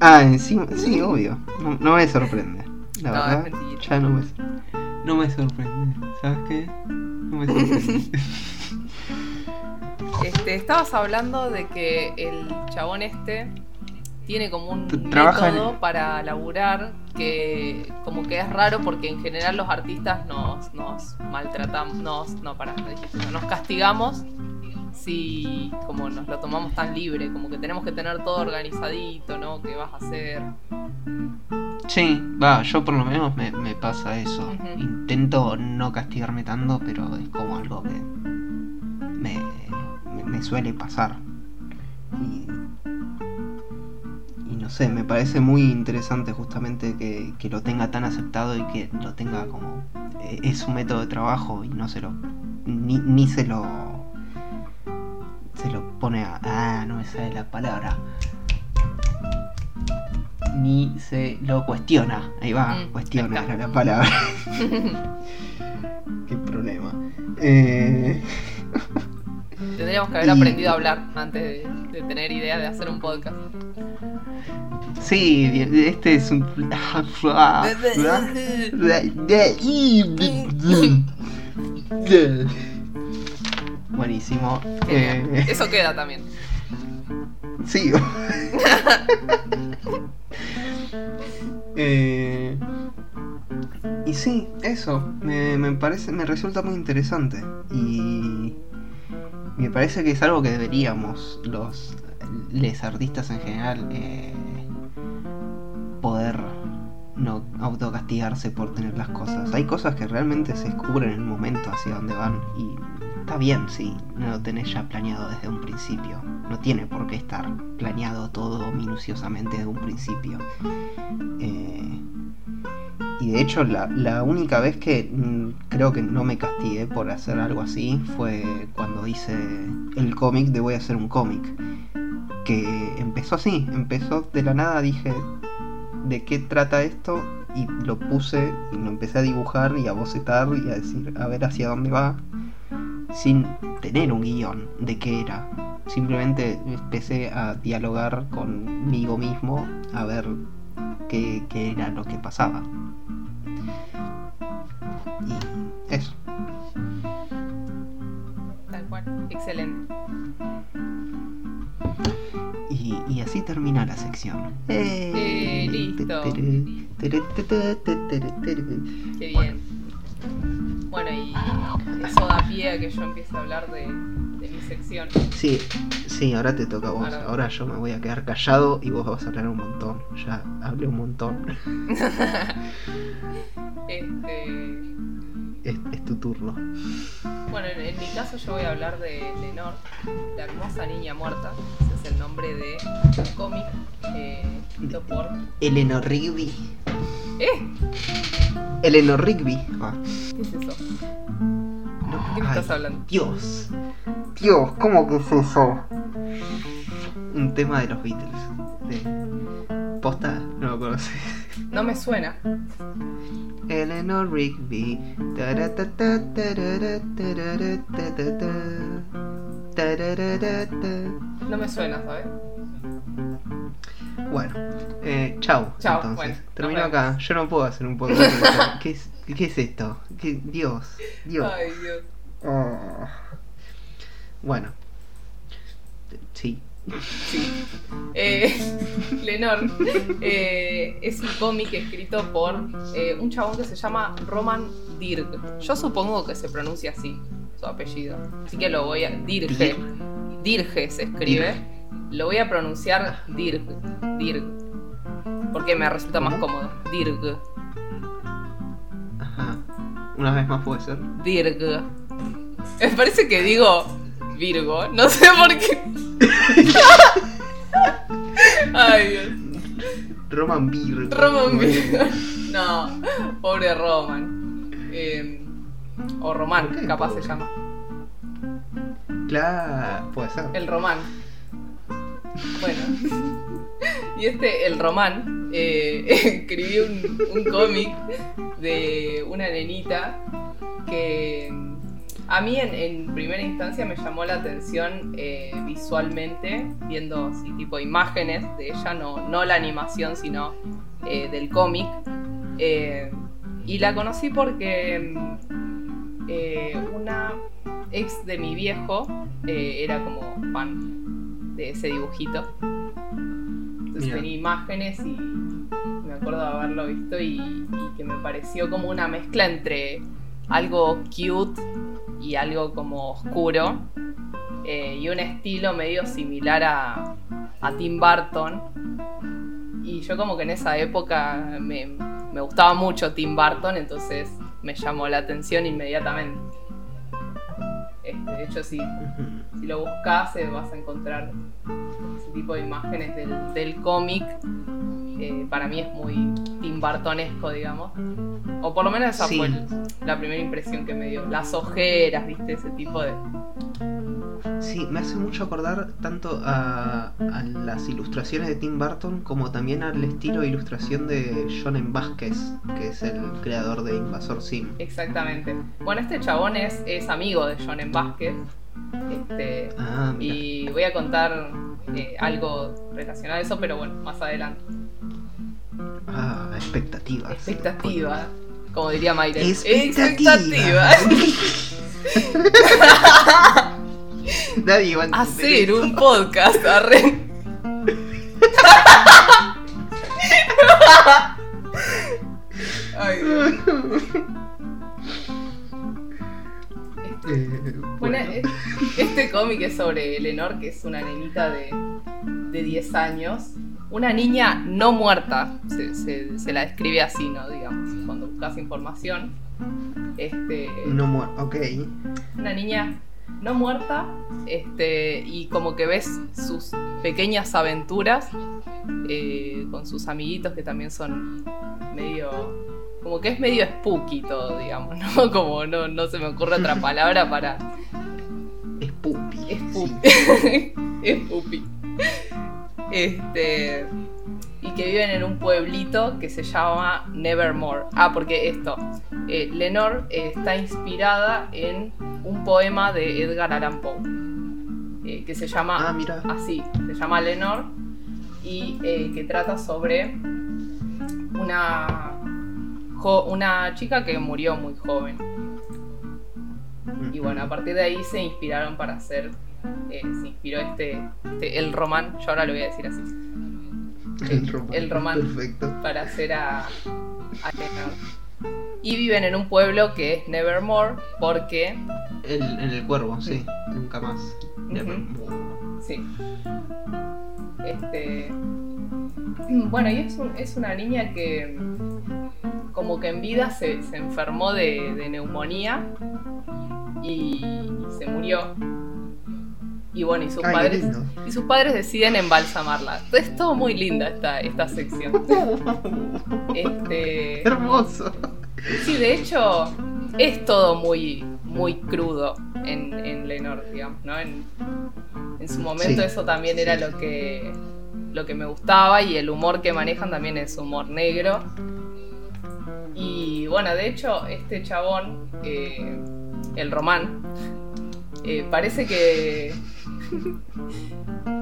Ah, encima, sí, obvio. No, no me sorprende. La No, verdad, es ya no me, no me sorprende. ¿Sabes qué? No me sorprende. Este, estabas hablando de que el chabón este tiene como un en- método para laburar que como que es raro porque en general los artistas nos, nos maltratamos, nos, no, para, nos castigamos si como nos lo tomamos tan libre, como que tenemos que tener todo organizadito, ¿no? ¿Qué vas a hacer? Sí, va, yo por lo menos me, me pasa eso. Intento no castigarme tanto, pero es como algo que me, me, me suele pasar. Y no sé, me parece muy interesante justamente que, que lo tenga tan aceptado y que lo tenga como... eh, Es su método de trabajo y no se lo... Ni, ni se lo... Se lo pone a... Ah, no me sale la palabra ni se lo cuestiona. Ahí va, Mm, cuestiona era la palabra. Qué problema. Eh, Tendríamos que haber Y- aprendido a hablar antes de, de tener idea de hacer un podcast. sí, este es un. Buenísimo. Eh, Eso queda también. Sí. Eh, y sí, eso. Me, me parece, me resulta muy interesante. Y me parece que es algo que deberíamos, los les artistas en general, eh, poder no autocastigarse por tener las cosas. Hay cosas que realmente se descubren en el momento hacia dónde van. Y está bien si no lo tenés ya planeado desde un principio. No tiene por qué estar planeado todo minuciosamente desde un principio. Eh, y de hecho la, la única vez que mm, creo que no me castigué por hacer algo así fue cuando hice el cómic de voy a hacer un cómic. Que empezó así, empezó de la nada, dije de qué trata esto y lo puse y lo empecé a dibujar y a bocetar y a decir a ver hacia dónde va sin tener un guion de qué era. Simplemente empecé a dialogar conmigo mismo a ver qué, qué era lo que pasaba. Excelente. Y, y así termina la sección. Eh, listo. Qué bien. Bueno, y eso da pie a que yo empiece a hablar de, de mi sección. Sí, sí, ahora te toca a vos. Ahora- Ahora yo me voy a quedar callado y vos vas a hablar un montón. Ya hablé un montón. Este, Es, es tu turno. bueno, en, en mi caso yo voy a hablar de Lenore, la hermosa niña muerta. Ese es el nombre de un cómic eh, escrito por... Eleanor Rigby. ¡Eh! Eleanor Rigby. Ah, ¿Qué es eso? no, ¿Qué me ay, estás hablando? Dios. Dios, ¿cómo que es eso? Un tema de los Beatles. De... ¿Posta? No lo conoces. No me suena. Eleanor Rigby. No me suena, ¿sabes? Bueno, eh, chau. Chau, entonces. bueno, Termino acá. Yo no puedo hacer un podcast. ¿Qué es, ¿Qué es esto? ¿Qué- Dios, Dios. Ay, Dios. Oh. Bueno. Sí. Eh, Lenore eh, es un cómic escrito por eh, un chabón que se llama Roman Dirk. Yo supongo que se pronuncia así, su apellido. Así que lo voy a. Dirge. Dirge se escribe. Lo voy a pronunciar Dirg. Dirg. Porque me resulta más cómodo. Dirg. Ajá. Una vez más puede ser. Dirg. Me parece que digo Virgo. No sé por qué. Ay, Dios. Roman Virgo. Roman Virgo. No, pobre Roman. Eh, o Román, ¿Por qué capaz pobre? se llama. Claro, puede ser. El Román. Bueno. Y este, el Román, eh, escribió un, un cómic de una nenita que a mí en, en primera instancia me llamó la atención eh, visualmente, viendo así tipo imágenes de ella, no, no la animación, sino eh, del cómic. Eh, y la conocí porque mm, una ex de mi viejo era como fan de ese dibujito. Entonces Mira. tenía imágenes y me acuerdo de haberlo visto y, y que me pareció como una mezcla entre algo cute y algo como oscuro eh, y un estilo medio similar a, a Tim Burton. Y yo como que en esa época me, me gustaba mucho Tim Burton, entonces me llamó la atención inmediatamente. Este, de hecho, si, si lo buscas, eh, vas a encontrar ese tipo de imágenes del, del cómic. Eh, para mí es muy Tim Burtonesco, digamos. O por lo menos esa Sí. fue la primera impresión que me dio. Las ojeras, viste, ese tipo de. Sí, me hace mucho acordar tanto a, a las ilustraciones de Tim Burton como también al estilo de ilustración de John. Vázquez, que es el creador de Invasor Sim. Exactamente. Bueno, este chabón es, es amigo de John. Vázquez. Este, Ah, y voy a contar eh, algo relacionado a eso, pero bueno, más adelante. Ah, expectativas. Expectativa, como diría Mayra. Expectativa. Nadie va a Hacer eso. un podcast, arre. Ay. Eh, Bueno, bueno. este cómic es sobre Eleanor, que es una nenita de, de 10 años. Una niña no muerta, se, se- se la describe así, ¿no? Digamos, cuando buscas información. Este, No muero, ok. una niña no muerta este, y como que ves sus pequeñas aventuras eh, con sus amiguitos que también son medio como que es medio spooky todo digamos no como no, no se me ocurre otra palabra para sí. pupi es pupi este y que viven en un pueblito que se llama Nevermore ah porque esto eh, Lenore eh, está inspirada en un poema de Edgar Allan Poe eh, que se llama Ah, mira. así, se llama Lenore y eh, que trata sobre una jo- una chica que murió muy joven y bueno a partir de ahí se inspiraron para hacer eh, se inspiró este, este el román yo ahora lo voy a decir así El román. el román. Perfecto. para hacer a, a y viven en un pueblo que es Nevermore porque El, en el cuervo, sí. Nunca más. Nevermore. Sí. Este. Bueno, y es, un- es una niña que mm, como que en vida se, se enfermó de, de neumonía y, se murió. Y bueno, y sus Ay, padres. Y sus padres deciden embalsamarla. Es todo muy linda esta, esta sección. Este. Hermoso. Sí, de hecho, es todo muy, muy crudo en, en Lenore, digamos, ¿no? En, en su momento Sí, eso también sí, era lo que, lo que me gustaba y el humor que manejan también es humor negro. Y bueno, de hecho, este chabón, eh, el román, eh, parece que,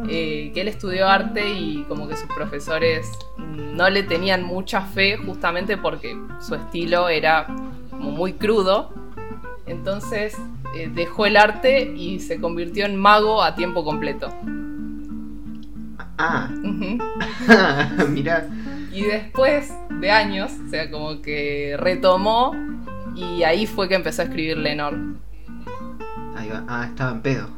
eh, que él estudió arte y como que sus profesores no le tenían mucha fe justamente porque su estilo era muy crudo. Entonces dejó el arte y se convirtió en mago a tiempo completo. Ah, Ujú. mira. Y después de años, o sea, como que retomó y ahí fue que empezó a escribir Lenore. Ahí va. Ah, estaba en pedo.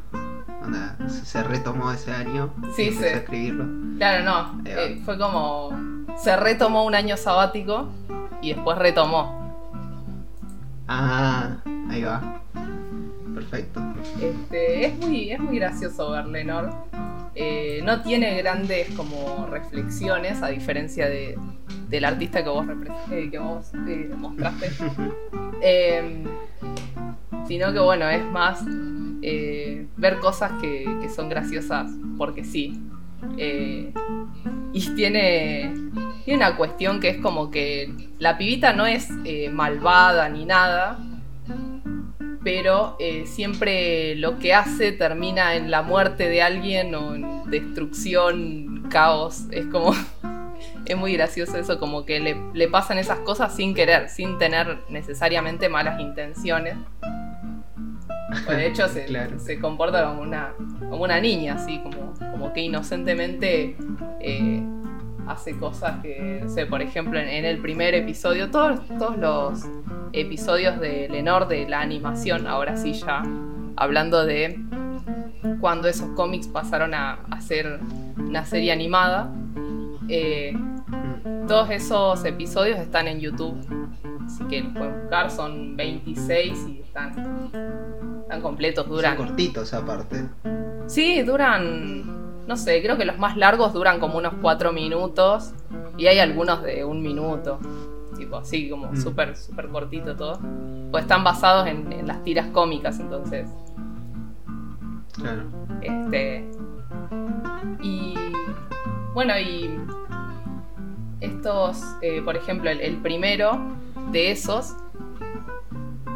se retomó ese año. Sí, sí. A escribirlo. Claro, no. Eh, fue como. Se retomó un año sabático y después retomó. Ah, ahí va. Perfecto. Este, es, muy, es muy gracioso ver Lenor. Eh, no tiene grandes como reflexiones, a diferencia de, del artista que vos, eh, que vos eh, mostraste. Em, sino que bueno, es más ver cosas que, que, son graciosas porque sí. y tiene, tiene una cuestión que es como que la pibita no es malvada ni nada, pero eh, siempre lo que hace termina en la muerte de alguien o en destrucción, caos. Es como. es muy gracioso eso, como que le, pasan esas cosas sin querer, sin tener necesariamente malas intenciones. de hecho, se, comporta como una, como una niña, así, como, como que inocentemente. Eh, hace cosas que, no sé, por ejemplo, en, el primer episodio, todos, todos los episodios de Lenor de la animación, ahora sí ya hablando de cuando esos cómics pasaron a, a ser una serie animada, eh, todos esos episodios están en YouTube. Así que los pueden buscar, son 26 y están, están completos, duran. Son cortitos aparte. Sí, duran no sé, creo que los más largos duran como unos cuatro minutos y hay algunos de un minuto. Tipo así, como mm. súper, súper cortito todo. Pues están basados en, las tiras cómicas, entonces. Claro. Este. Y. Bueno, y. Estos, eh, por ejemplo, el, el primero de esos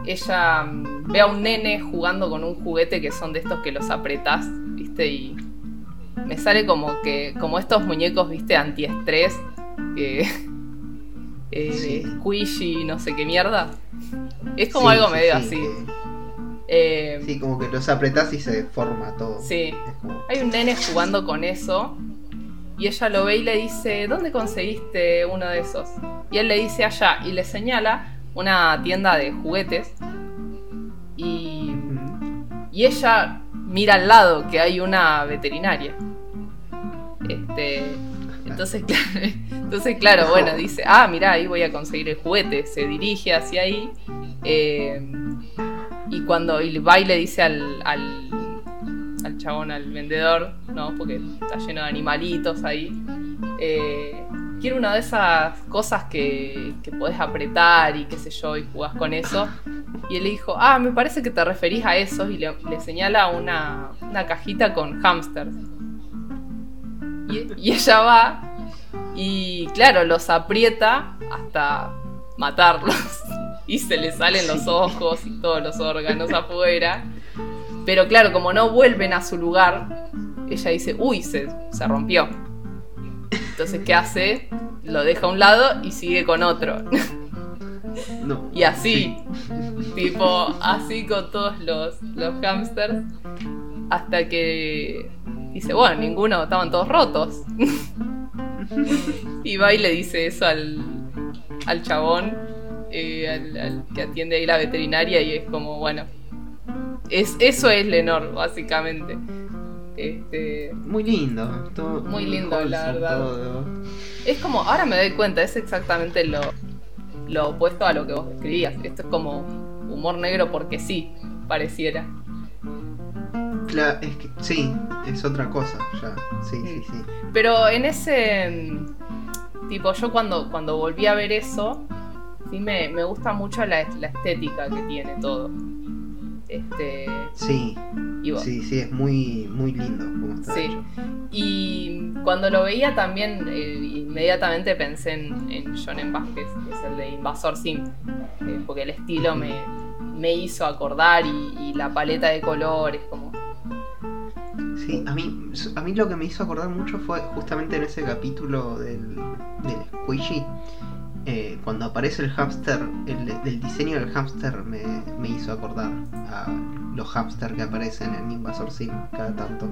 ella mm, ve a un nene jugando con un juguete que son de estos que los apretás, ¿viste? Y me sale como que como estos muñecos, viste, antiestrés, que eh, squishy, no sé qué mierda. Es como algo medio así. Eh, sí, como que los apretás y se forma todo. Sí. Hay un nene jugando con eso y ella lo ve y le dice, ¿dónde conseguiste uno de esos? Y él le dice allá y le señala una tienda de juguetes y, y ella mira al lado que hay una veterinaria. Este, entonces, claro, entonces, claro, bueno, dice, ah, mira, ahí voy a conseguir el juguete. Se dirige hacia ahí. Eh, y cuando va y le dice al, al, al, chabón, al vendedor, ¿no? Porque está lleno de animalitos ahí. Eh, quiero una de esas cosas que, que podés apretar y qué sé yo, y jugás con eso. Y él le dijo, ah, me parece que te referís a esos. Y le, le señala una, una cajita con hamsters. Y, ella va y claro, los aprieta hasta matarlos. Y se le salen los ojos y todos los órganos afuera. Pero claro, como no vuelven a su lugar, ella dice, uy, se, se rompió. Entonces, ¿qué hace? Lo deja a un lado y sigue con otro. No. Y así, tipo, así con todos los, los hamsters, hasta que dice, bueno, ninguno, estaban todos rotos. y va y le dice eso al, al chabón, eh, al, que atiende ahí la veterinaria, y es como, bueno, es, eso es Lenor, básicamente. Este, muy lindo, muy lindo, la verdad. Es como, ahora me doy cuenta, es exactamente lo, lo opuesto a lo que vos escribías. Esto es como humor negro porque sí, pareciera es que sí, es otra cosa, ya. Sí, sí, sí. Pero en ese. Tipo, yo cuando, cuando volví a ver eso, sí me, gusta mucho la, estética que tiene todo. Este. Sí. sí, sí, es muy, muy lindo como está sí. Y cuando lo veía también, eh, inmediatamente pensé en, en John Vázquez, que es el de Invasor Sim, eh, porque el estilo me, me hizo acordar y, y, la paleta de colores, como Sí, a mí, a mí lo que me hizo acordar mucho fue justamente en ese capítulo del, del Squishy. Eh, cuando aparece el hámster, el, diseño del hámster me, hizo acordar a los hámster que aparecen en Invasor Sim cada tanto.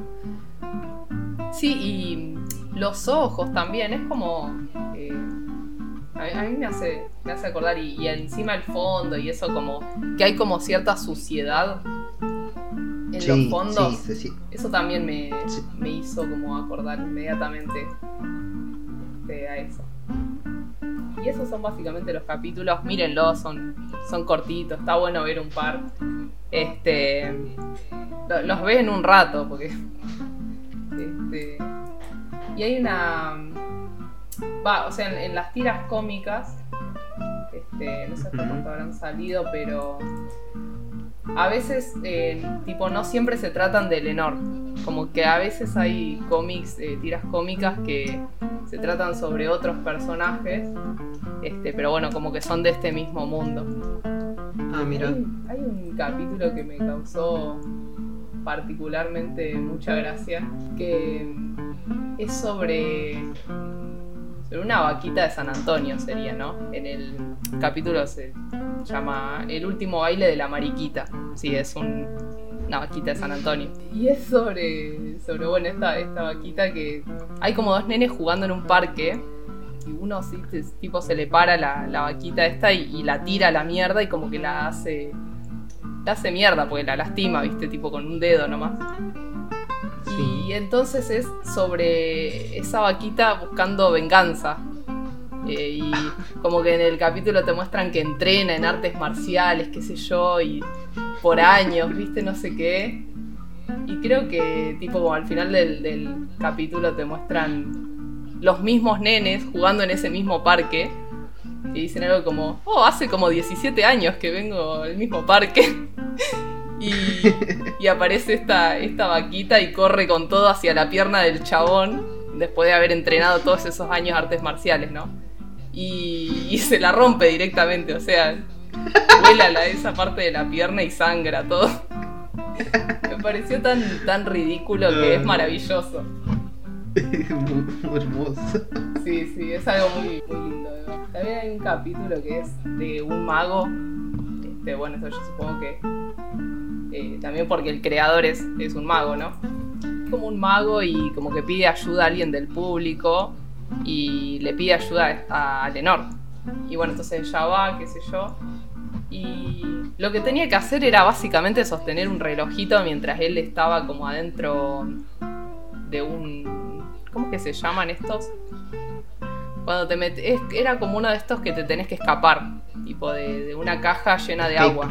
Sí, y los ojos también, es como... Eh, a, mí me hace, me hace acordar, y, encima el fondo y eso como... que hay como cierta suciedad en los fondos. Eso también me, me, hizo como acordar inmediatamente a eso. Y esos son básicamente los capítulos. Mírenlo, son, son cortitos, está bueno ver un par. Este. Los ves en un rato, porque. Este. Y hay una. Va, o sea, en, las tiras cómicas. Este, no sé cuánto habrán salido, pero a veces, eh, tipo, no siempre se tratan de Lenor. Como que a veces hay cómics, eh, tiras cómicas que se tratan sobre otros personajes, este, pero bueno, como que son de este mismo mundo. Ah, mira. Hay, un capítulo que me causó particularmente mucha gracia, que es sobre sobre una vaquita de San Antonio sería, ¿no? En el capítulo se llama El último baile de la mariquita. Sí, es una vaquita de San Antonio. Y es sobre, sobre bueno, esta, esta vaquita que hay como dos nenes jugando en un parque y uno sí, tipo se le para la, la vaquita esta y, la tira a la mierda y como que la hace la hace mierda porque la lastima, viste, tipo con un dedo nomás. Y entonces es sobre esa vaquita buscando venganza. Eh, y como que en el capítulo te muestran que entrena en artes marciales, qué sé yo, y por años, viste, no sé qué. Y creo que, tipo, como al final del, del capítulo te muestran los mismos nenes jugando en ese mismo parque. Y dicen algo como, oh, hace como 17 años que vengo al mismo parque. Y, aparece esta, esta vaquita y corre con todo hacia la pierna del chabón, después de haber entrenado todos esos años artes marciales, ¿no? Y, se la rompe directamente, o sea, vuela la, esa parte de la pierna y sangra todo. Me pareció tan, tan ridículo que es maravilloso. muy, hermoso. Sí, sí, es algo muy, muy lindo. También hay un capítulo que es de un mago. Este, bueno, eso yo supongo que eh, también porque el creador es, es un mago, ¿no? Como un mago y como que pide ayuda a alguien del público y le pide ayuda a Lenor. Y bueno, entonces ella va, qué sé yo. Y lo que tenía que hacer era básicamente sostener un relojito mientras él estaba como adentro de un... ¿Cómo que se llaman estos? Cuando te metes... Era como uno de estos que te tenés que escapar. Tipo de, una caja llena de agua.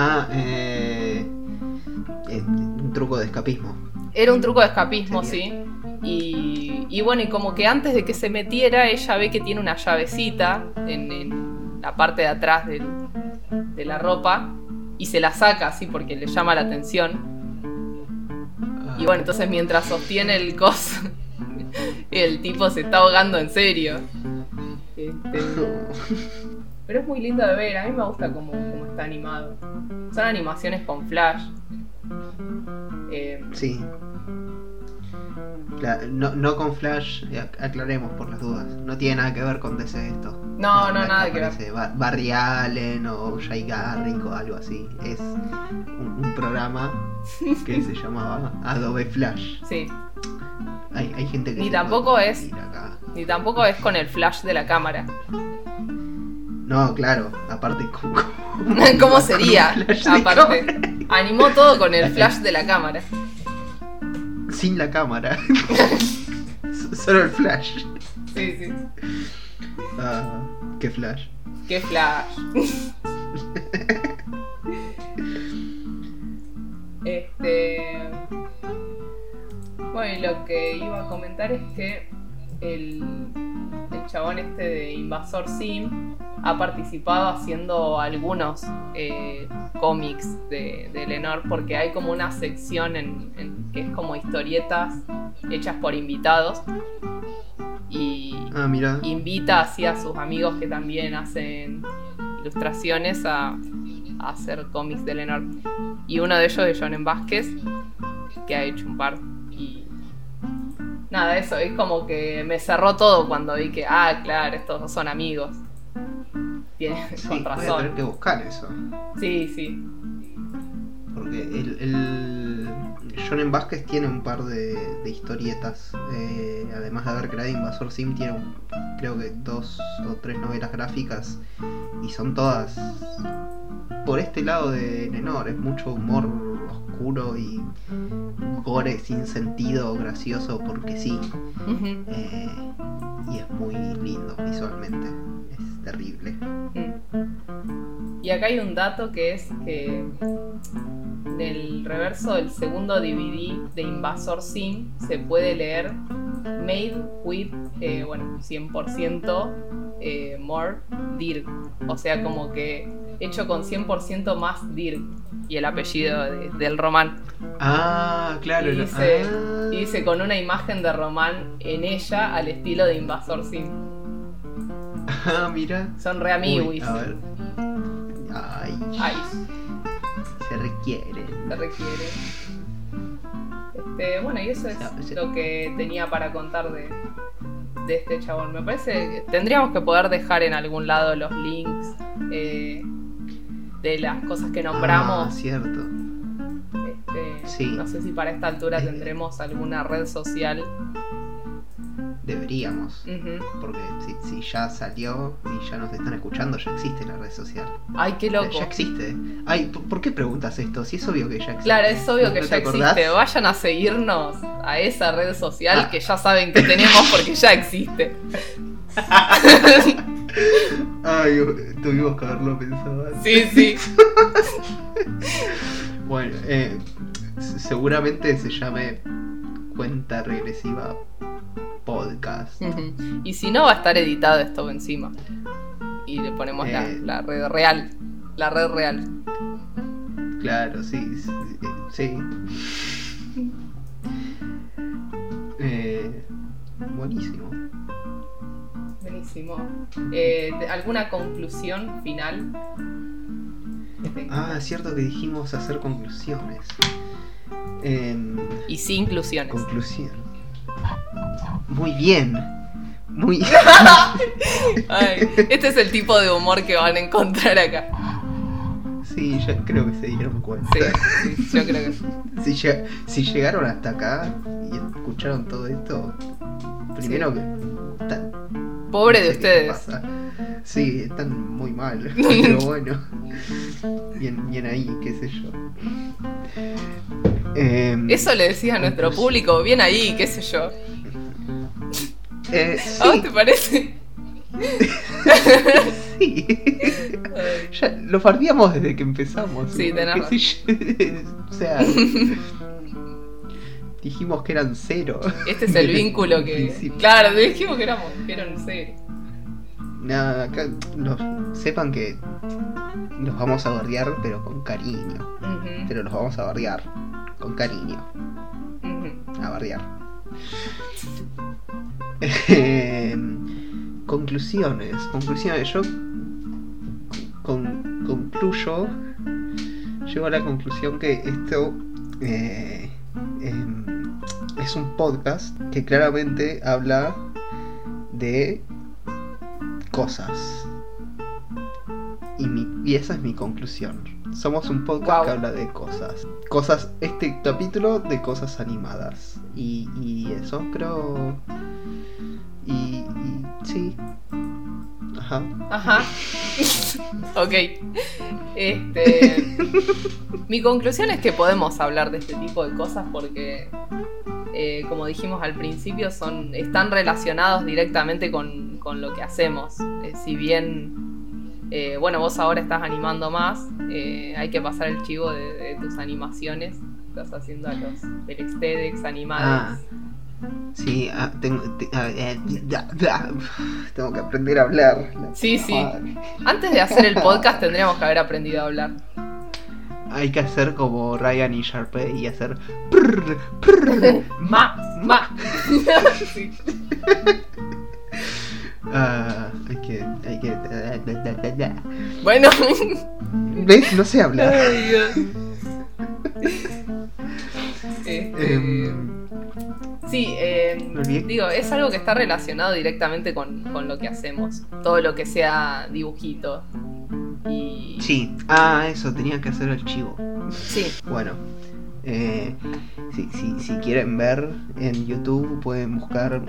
Ah, eh, eh, un truco de escapismo. Era un truco de escapismo, sí. Y, bueno, y como que antes de que se metiera, ella ve que tiene una llavecita en, la parte de atrás de la ropa y se la saca así porque le llama la atención. Y bueno, entonces mientras sostiene el cos, el tipo se está ahogando en serio. Este, pero es muy lindo de ver, a mí me gusta cómo, está animado. Son animaciones con flash. Eh, sí. no, con Flash, aclaremos por las dudas. No tiene nada que ver con DC esto. No, no, nada que ver. Barry Allen o Jay Garrick o algo así. Es un, programa que se llamaba Adobe Flash. Sí. Hay, hay gente que. Ni tampoco es. Ni tampoco es con el flash de la cámara. No, claro, aparte ¿cómo, cómo, sería? Aparte, animó todo con el flash de la cámara. Sin la cámara. Solo el flash. Sí, sí. Ah, qué flash. Qué flash. este. Bueno, y lo que iba a comentar es que el, el chabón este de Invasor Sim ha participado haciendo algunos eh, cómics de, de, Lenor porque hay como una sección en, que es como historietas hechas por invitados y ah, invita así a sus amigos que también hacen ilustraciones a, a hacer cómics de Lenor. Y uno de ellos es John Vázquez que ha hecho un par y nada eso es como que me cerró todo cuando vi que ah claro estos son amigos tiene sí, Voy a tener que buscar eso. Sí, sí. Porque el, el Shonen Vázquez tiene un par de, historietas. Eh, además de haber creado Invasor Sim, tiene creo que dos o tres novelas gráficas y son todas por este lado de Nenor, es mucho humor oscuro y gore sin sentido, gracioso porque sí. Eh, y es muy lindo visualmente, es terrible. Mm. Y acá hay un dato que es que en el reverso del segundo DVD de Invasor Sim se puede leer Made with, eh, bueno, 100% eh, more Dirk. O sea, como que hecho con 100% más Dirk y el apellido del Román. Ah, claro. Y dice, y dice con una imagen de Román en ella al estilo de Invasor Sim. Ah, mira. Son re amiguis. A ver. Ay. Ay. Se requiere. Se requiere. Este, bueno, y eso es lo que tenía para contar de, de este chabón. Me parece que tendríamos que poder dejar en algún lado los links eh, de las cosas que nombramos. Ah, cierto. Este, Sí. No sé si para esta altura Eh. tendremos alguna red social. Deberíamos. Porque si, si ya salió y ya nos están escuchando, ya existe la red social. Ay, qué loco. Ya existe. Ay, ¿por qué preguntas esto? Si es obvio que ya existe. Claro, es obvio que ¿No ya existe. Vayan a seguirnos a esa red social Ah. que ya saben que tenemos porque ya existe. Ay, tuvimos que haberlo pensado antes. Sí, sí. Bueno, eh, seguramente se llame cuenta regresiva podcast. Y si no, va a estar editado esto encima. Y le ponemos la, Eh. la red real. La red real. Claro, sí, sí. sí. Eh, buenísimo. Buenísimo. Eh, ¿de- ¿Alguna conclusión final? Ah, es cierto que dijimos hacer conclusiones. Y sin inclusiones. conclusión. Muy bien. Muy Ay, este es el tipo de humor que van a encontrar acá. Sí, ya creo que se dieron cuenta. Sí, sí, yo creo que sí. Si llegaron hasta acá y escucharon todo esto, primero que. Pobre no de sé ustedes. Sí, están muy mal. Pero bueno. Bien, bien ahí, qué sé yo. Em, Eso le decía a nuestro público, bien ahí, qué sé yo. eh, ¿A vos te parece? sí. Ya lo fardeamos desde que empezamos. Sí, tenés o sea. Dijimos que eran cero. Este es el vínculo que. principio. Claro, dijimos que éramos, que eran serio. Nada, acá los, sepan que los vamos a bardear, pero con cariño. Pero los vamos a bardear con cariño. A bardear. Em, conclusiones. Conclusiones. Yo con- concluyo. Llego a la conclusión que esto eh, em, es un podcast que claramente habla de cosas. Y, mi, y esa es mi conclusión. Somos un podcast que habla de cosas. Cosas, este capítulo de cosas animadas. Y, y eso creo. Y, y sí. Ajá. Ajá. ok. Este. Mi conclusión es que podemos hablar de este tipo de cosas porque, eh, como dijimos al principio, son, están relacionados directamente con, con lo que hacemos. Eh, si bien, eh, bueno, vos ahora estás animando más, eh, hay que pasar el chivo de, de tus animaciones. Estás haciendo a los del Xtedex animados. Sí, ah, tengo, te- ah, eh, da- da- tengo que aprender a hablar. La Sí, sí. madre. Antes de hacer el podcast tendríamos que haber aprendido a hablar. Hay que hacer como Ryan y Sharpay y hacer. prr, prr, Ma, ma. Sí. Ah, hay que. Hay que. da. Bueno. ¿Ves? No sé hablar. Ay, Dios. Este, Em, sí, eh, digo, es algo que está relacionado directamente con, con lo que hacemos. Todo lo que sea dibujito. Y. sí. Ah, eso, tenía que hacer el chivo. Sí. Bueno. Eh, si, si, quieren ver en YouTube, pueden buscar.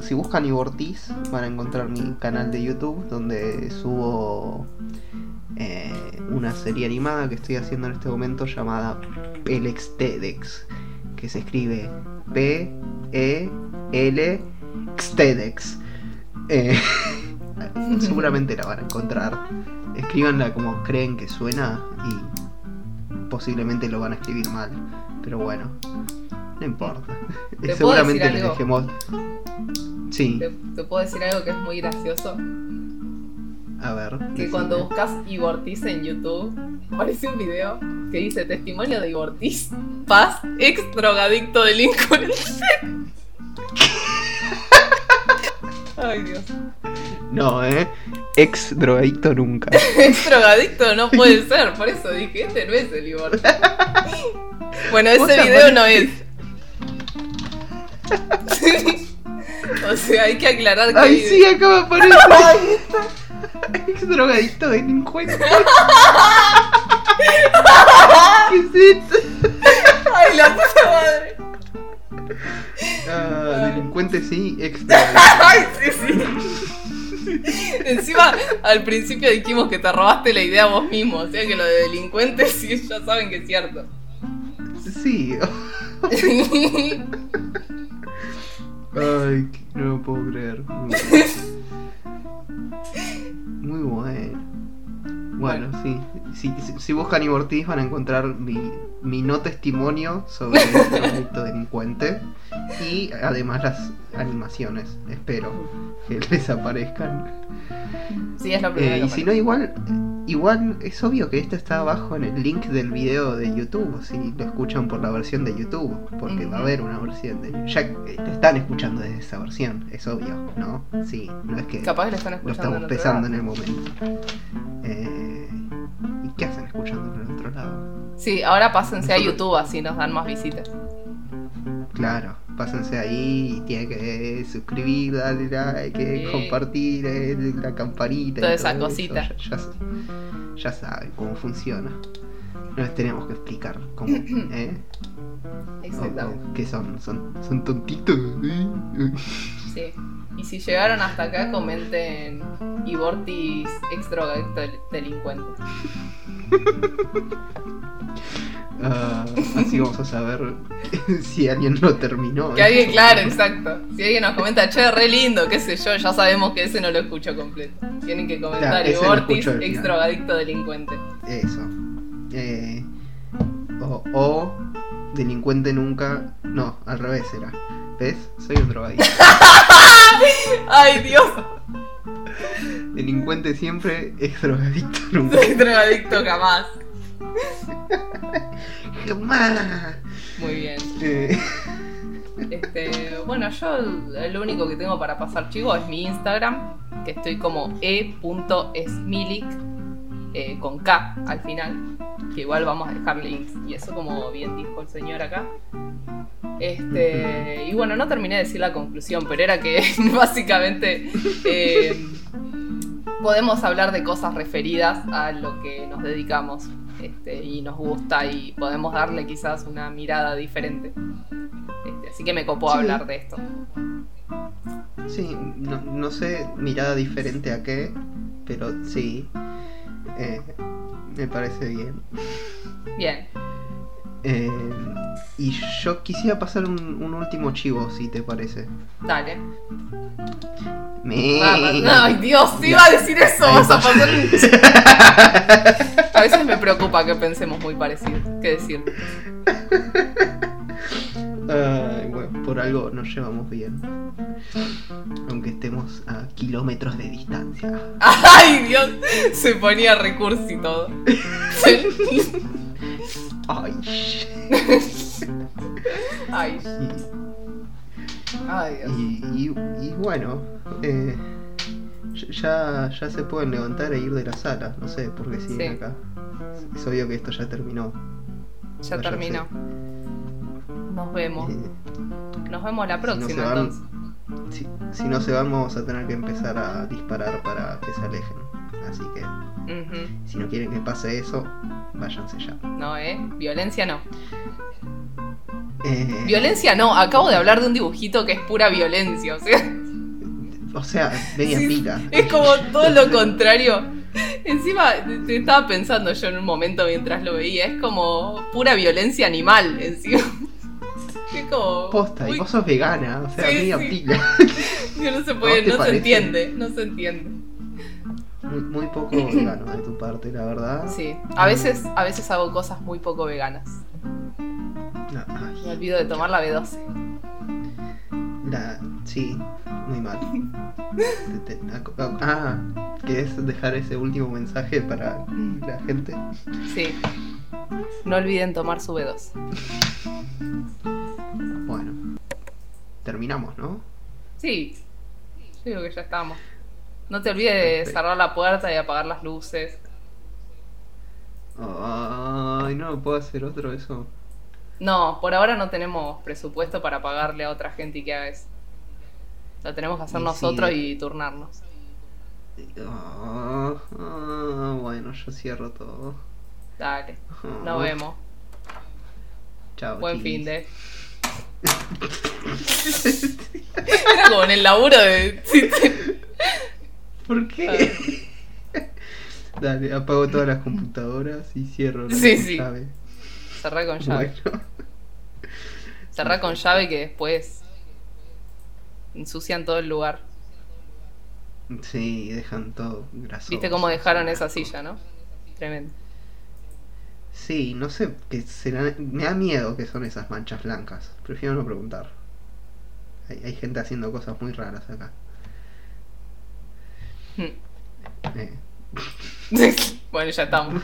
si buscan Ibortiz, van a encontrar mi canal de YouTube donde subo eh, una serie animada que estoy haciendo en este momento llamada Pelex TEDx, que se escribe P-E-L TEDx. Eh, seguramente la van a encontrar. Escríbanla como creen que suena y posiblemente lo van a escribir mal. Pero bueno, no importa. Seguramente les dejemos. Sí. ¿Te, puedo decir algo que es muy gracioso? A ver. Que cuando buscas Ibortiz en YouTube, aparece un video que dice testimonio de Ibortiz, paz, ex drogadicto delincuente. Ay, Dios. No, ¿eh? Ex drogadicto nunca. Ex drogadicto no puede ser, por eso dije, este no es el Ibortiz. bueno, ese video no es. o sea, hay que aclarar que. Ay, sí, acaba de aparecer. Ex drogadicto delincuente. ¿Qué es esto? Ay, la puta madre. Ah, delincuente sí, ex Ay, sí, sí. Encima, al principio dijimos que te robaste la idea vos mismo, o sea que lo de delincuente sí ya saben que es cierto. Sí. Ay, no lo puedo creer. Muy Bueno, sí. Si, si, buscan Ibortiz van a encontrar mi, mi no testimonio sobre el delincuente y además las animaciones. Espero que les aparezcan. Sí, es lo primero. Eh, y si no, igual Igual es obvio que esto está abajo en el link del video de YouTube, si lo escuchan por la versión de YouTube, porque va a haber una versión de... Ya te están escuchando desde esa versión, es obvio, ¿no? Sí, no es que... Capaz lo están escuchando. Lo estamos pesando en el momento. Eh, ¿Y qué hacen escuchando en el otro lado? Sí, ahora pásense a YouTube, así nos dan más visitas. Claro, pásense ahí y tienen que suscribir, darle like, compartir eh, la campanita. Toda esa cosita. Ya, saben cómo funciona. No les tenemos que explicar cómo, ¿eh? Exactamente. ¿Qué son? ¿Son, son tontitos? Sí. Y si llegaron hasta acá, comenten Ibortis ex droga Ah, así vamos a saber si alguien lo terminó. Que alguien, claro, exacto. Si alguien nos comenta, che, re lindo, qué sé yo, ya sabemos que ese no lo escucho completo. Tienen que comentar, y Ortiz, ex drogadicto delincuente. Eso. Eh, o, delincuente nunca. No, al revés era. ¿Ves? Soy un drogadicto. ¡Ay, Dios! Delincuente siempre, ex drogadicto nunca. Ex drogadicto jamás. Muy bien. Este, bueno, yo lo único que tengo para pasar chivo es mi Instagram, que estoy como e.esmilic eh, con K al final, que igual vamos a dejar links y eso como bien dijo el señor acá. Este, y bueno, no terminé de decir la conclusión, pero era que básicamente eh, podemos hablar de cosas referidas a lo que nos dedicamos. Este, y nos gusta y podemos darle quizás una mirada diferente. Este, así que me copó hablar de esto. Sí, no, sé mirada diferente a qué, pero sí, eh, me parece bien. Bien. Eh, y yo quisiera pasar un, último chivo, si te parece. Dale. Me... Ay, Dios, iba a decir eso. Vas a pasar un... a veces me preocupa que pensemos muy parecido. ¿Qué decir? Ay, bueno, por algo nos llevamos bien. Aunque estemos a kilómetros de distancia. ¡Ay, Dios! Se ponía recurso y todo. Ay. Ay. Ay y, y, bueno, eh, ya, ya se pueden levantar e ir de la sala. No sé por qué siguen acá. Es obvio que esto ya terminó. Ya terminó. Nos vemos. Eh, Nos vemos la próxima entonces. Si, no se van, vamos a tener que empezar a disparar para que se alejen. Así que, si no quieren que pase eso, váyanse ya. No, ¿eh? Violencia no. Eh, Violencia no, acabo de hablar de un dibujito que es pura violencia, o sea, O sea, media Sí, pica. es como todo lo contrario. Encima, te estaba pensando yo en un momento mientras lo veía, es como pura violencia animal encima. Es como... Posta, y vos sos vegana, o sea, Sí, media sí. que no se ¿A puede, no se entiende, no se entiende. Muy, muy poco vegano de tu parte, la verdad. Sí, a veces, a veces hago cosas muy poco veganas. No, ay, Me olvido de tomar la B12. la- sí, muy mal. Te- te- ah, ah, ¿querés dejar ese último mensaje para la gente? Sí. No olviden tomar su B12. Terminamos, ¿no? Sí, yo digo que ya estamos. No te olvides de cerrar la puerta y apagar las luces. Ay, no, ¿puedo hacer otro eso? No, por ahora no tenemos presupuesto para pagarle a otra gente y que haga eso. Lo tenemos que hacer Y nosotros y turnarnos. Ah, ah, bueno, yo cierro todo. Dale, nos vemos. Chao. Buen fin de. Era como en el laburo de. ¿Por qué? Dale, apago todas las computadoras y cierro la Sí, sí. llave. Cerrá con llave. Bueno. Cerrá con llave que después ensucian todo el lugar. Sí, dejan todo grasoso. ¿Viste cómo dejaron esa silla, no? Tremendo. Sí, no sé, que será... me da miedo que son esas manchas blancas. Prefiero no preguntar. Hay, hay gente haciendo cosas muy raras acá. Hmm. Eh. bueno, ya estamos.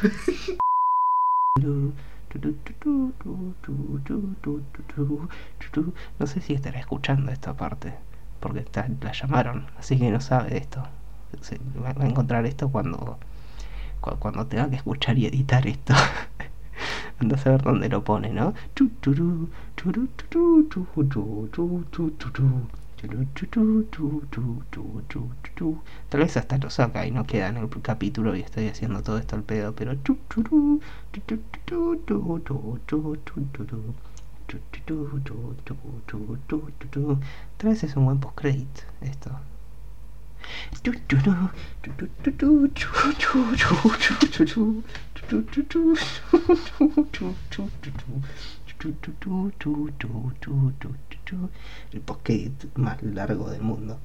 No sé si estará escuchando esta parte, porque está- la llamaron, así que no sabe de esto. Va a encontrar esto cuando, cu- cuando tenga que escuchar y editar esto. Anda a saber dónde lo pone, ¿no? Tal vez hasta lo saca y no queda en el capítulo y estoy haciendo todo esto al pedo, pero... Tal vez es un buen postcredit esto. El postcredit más largo del mundo.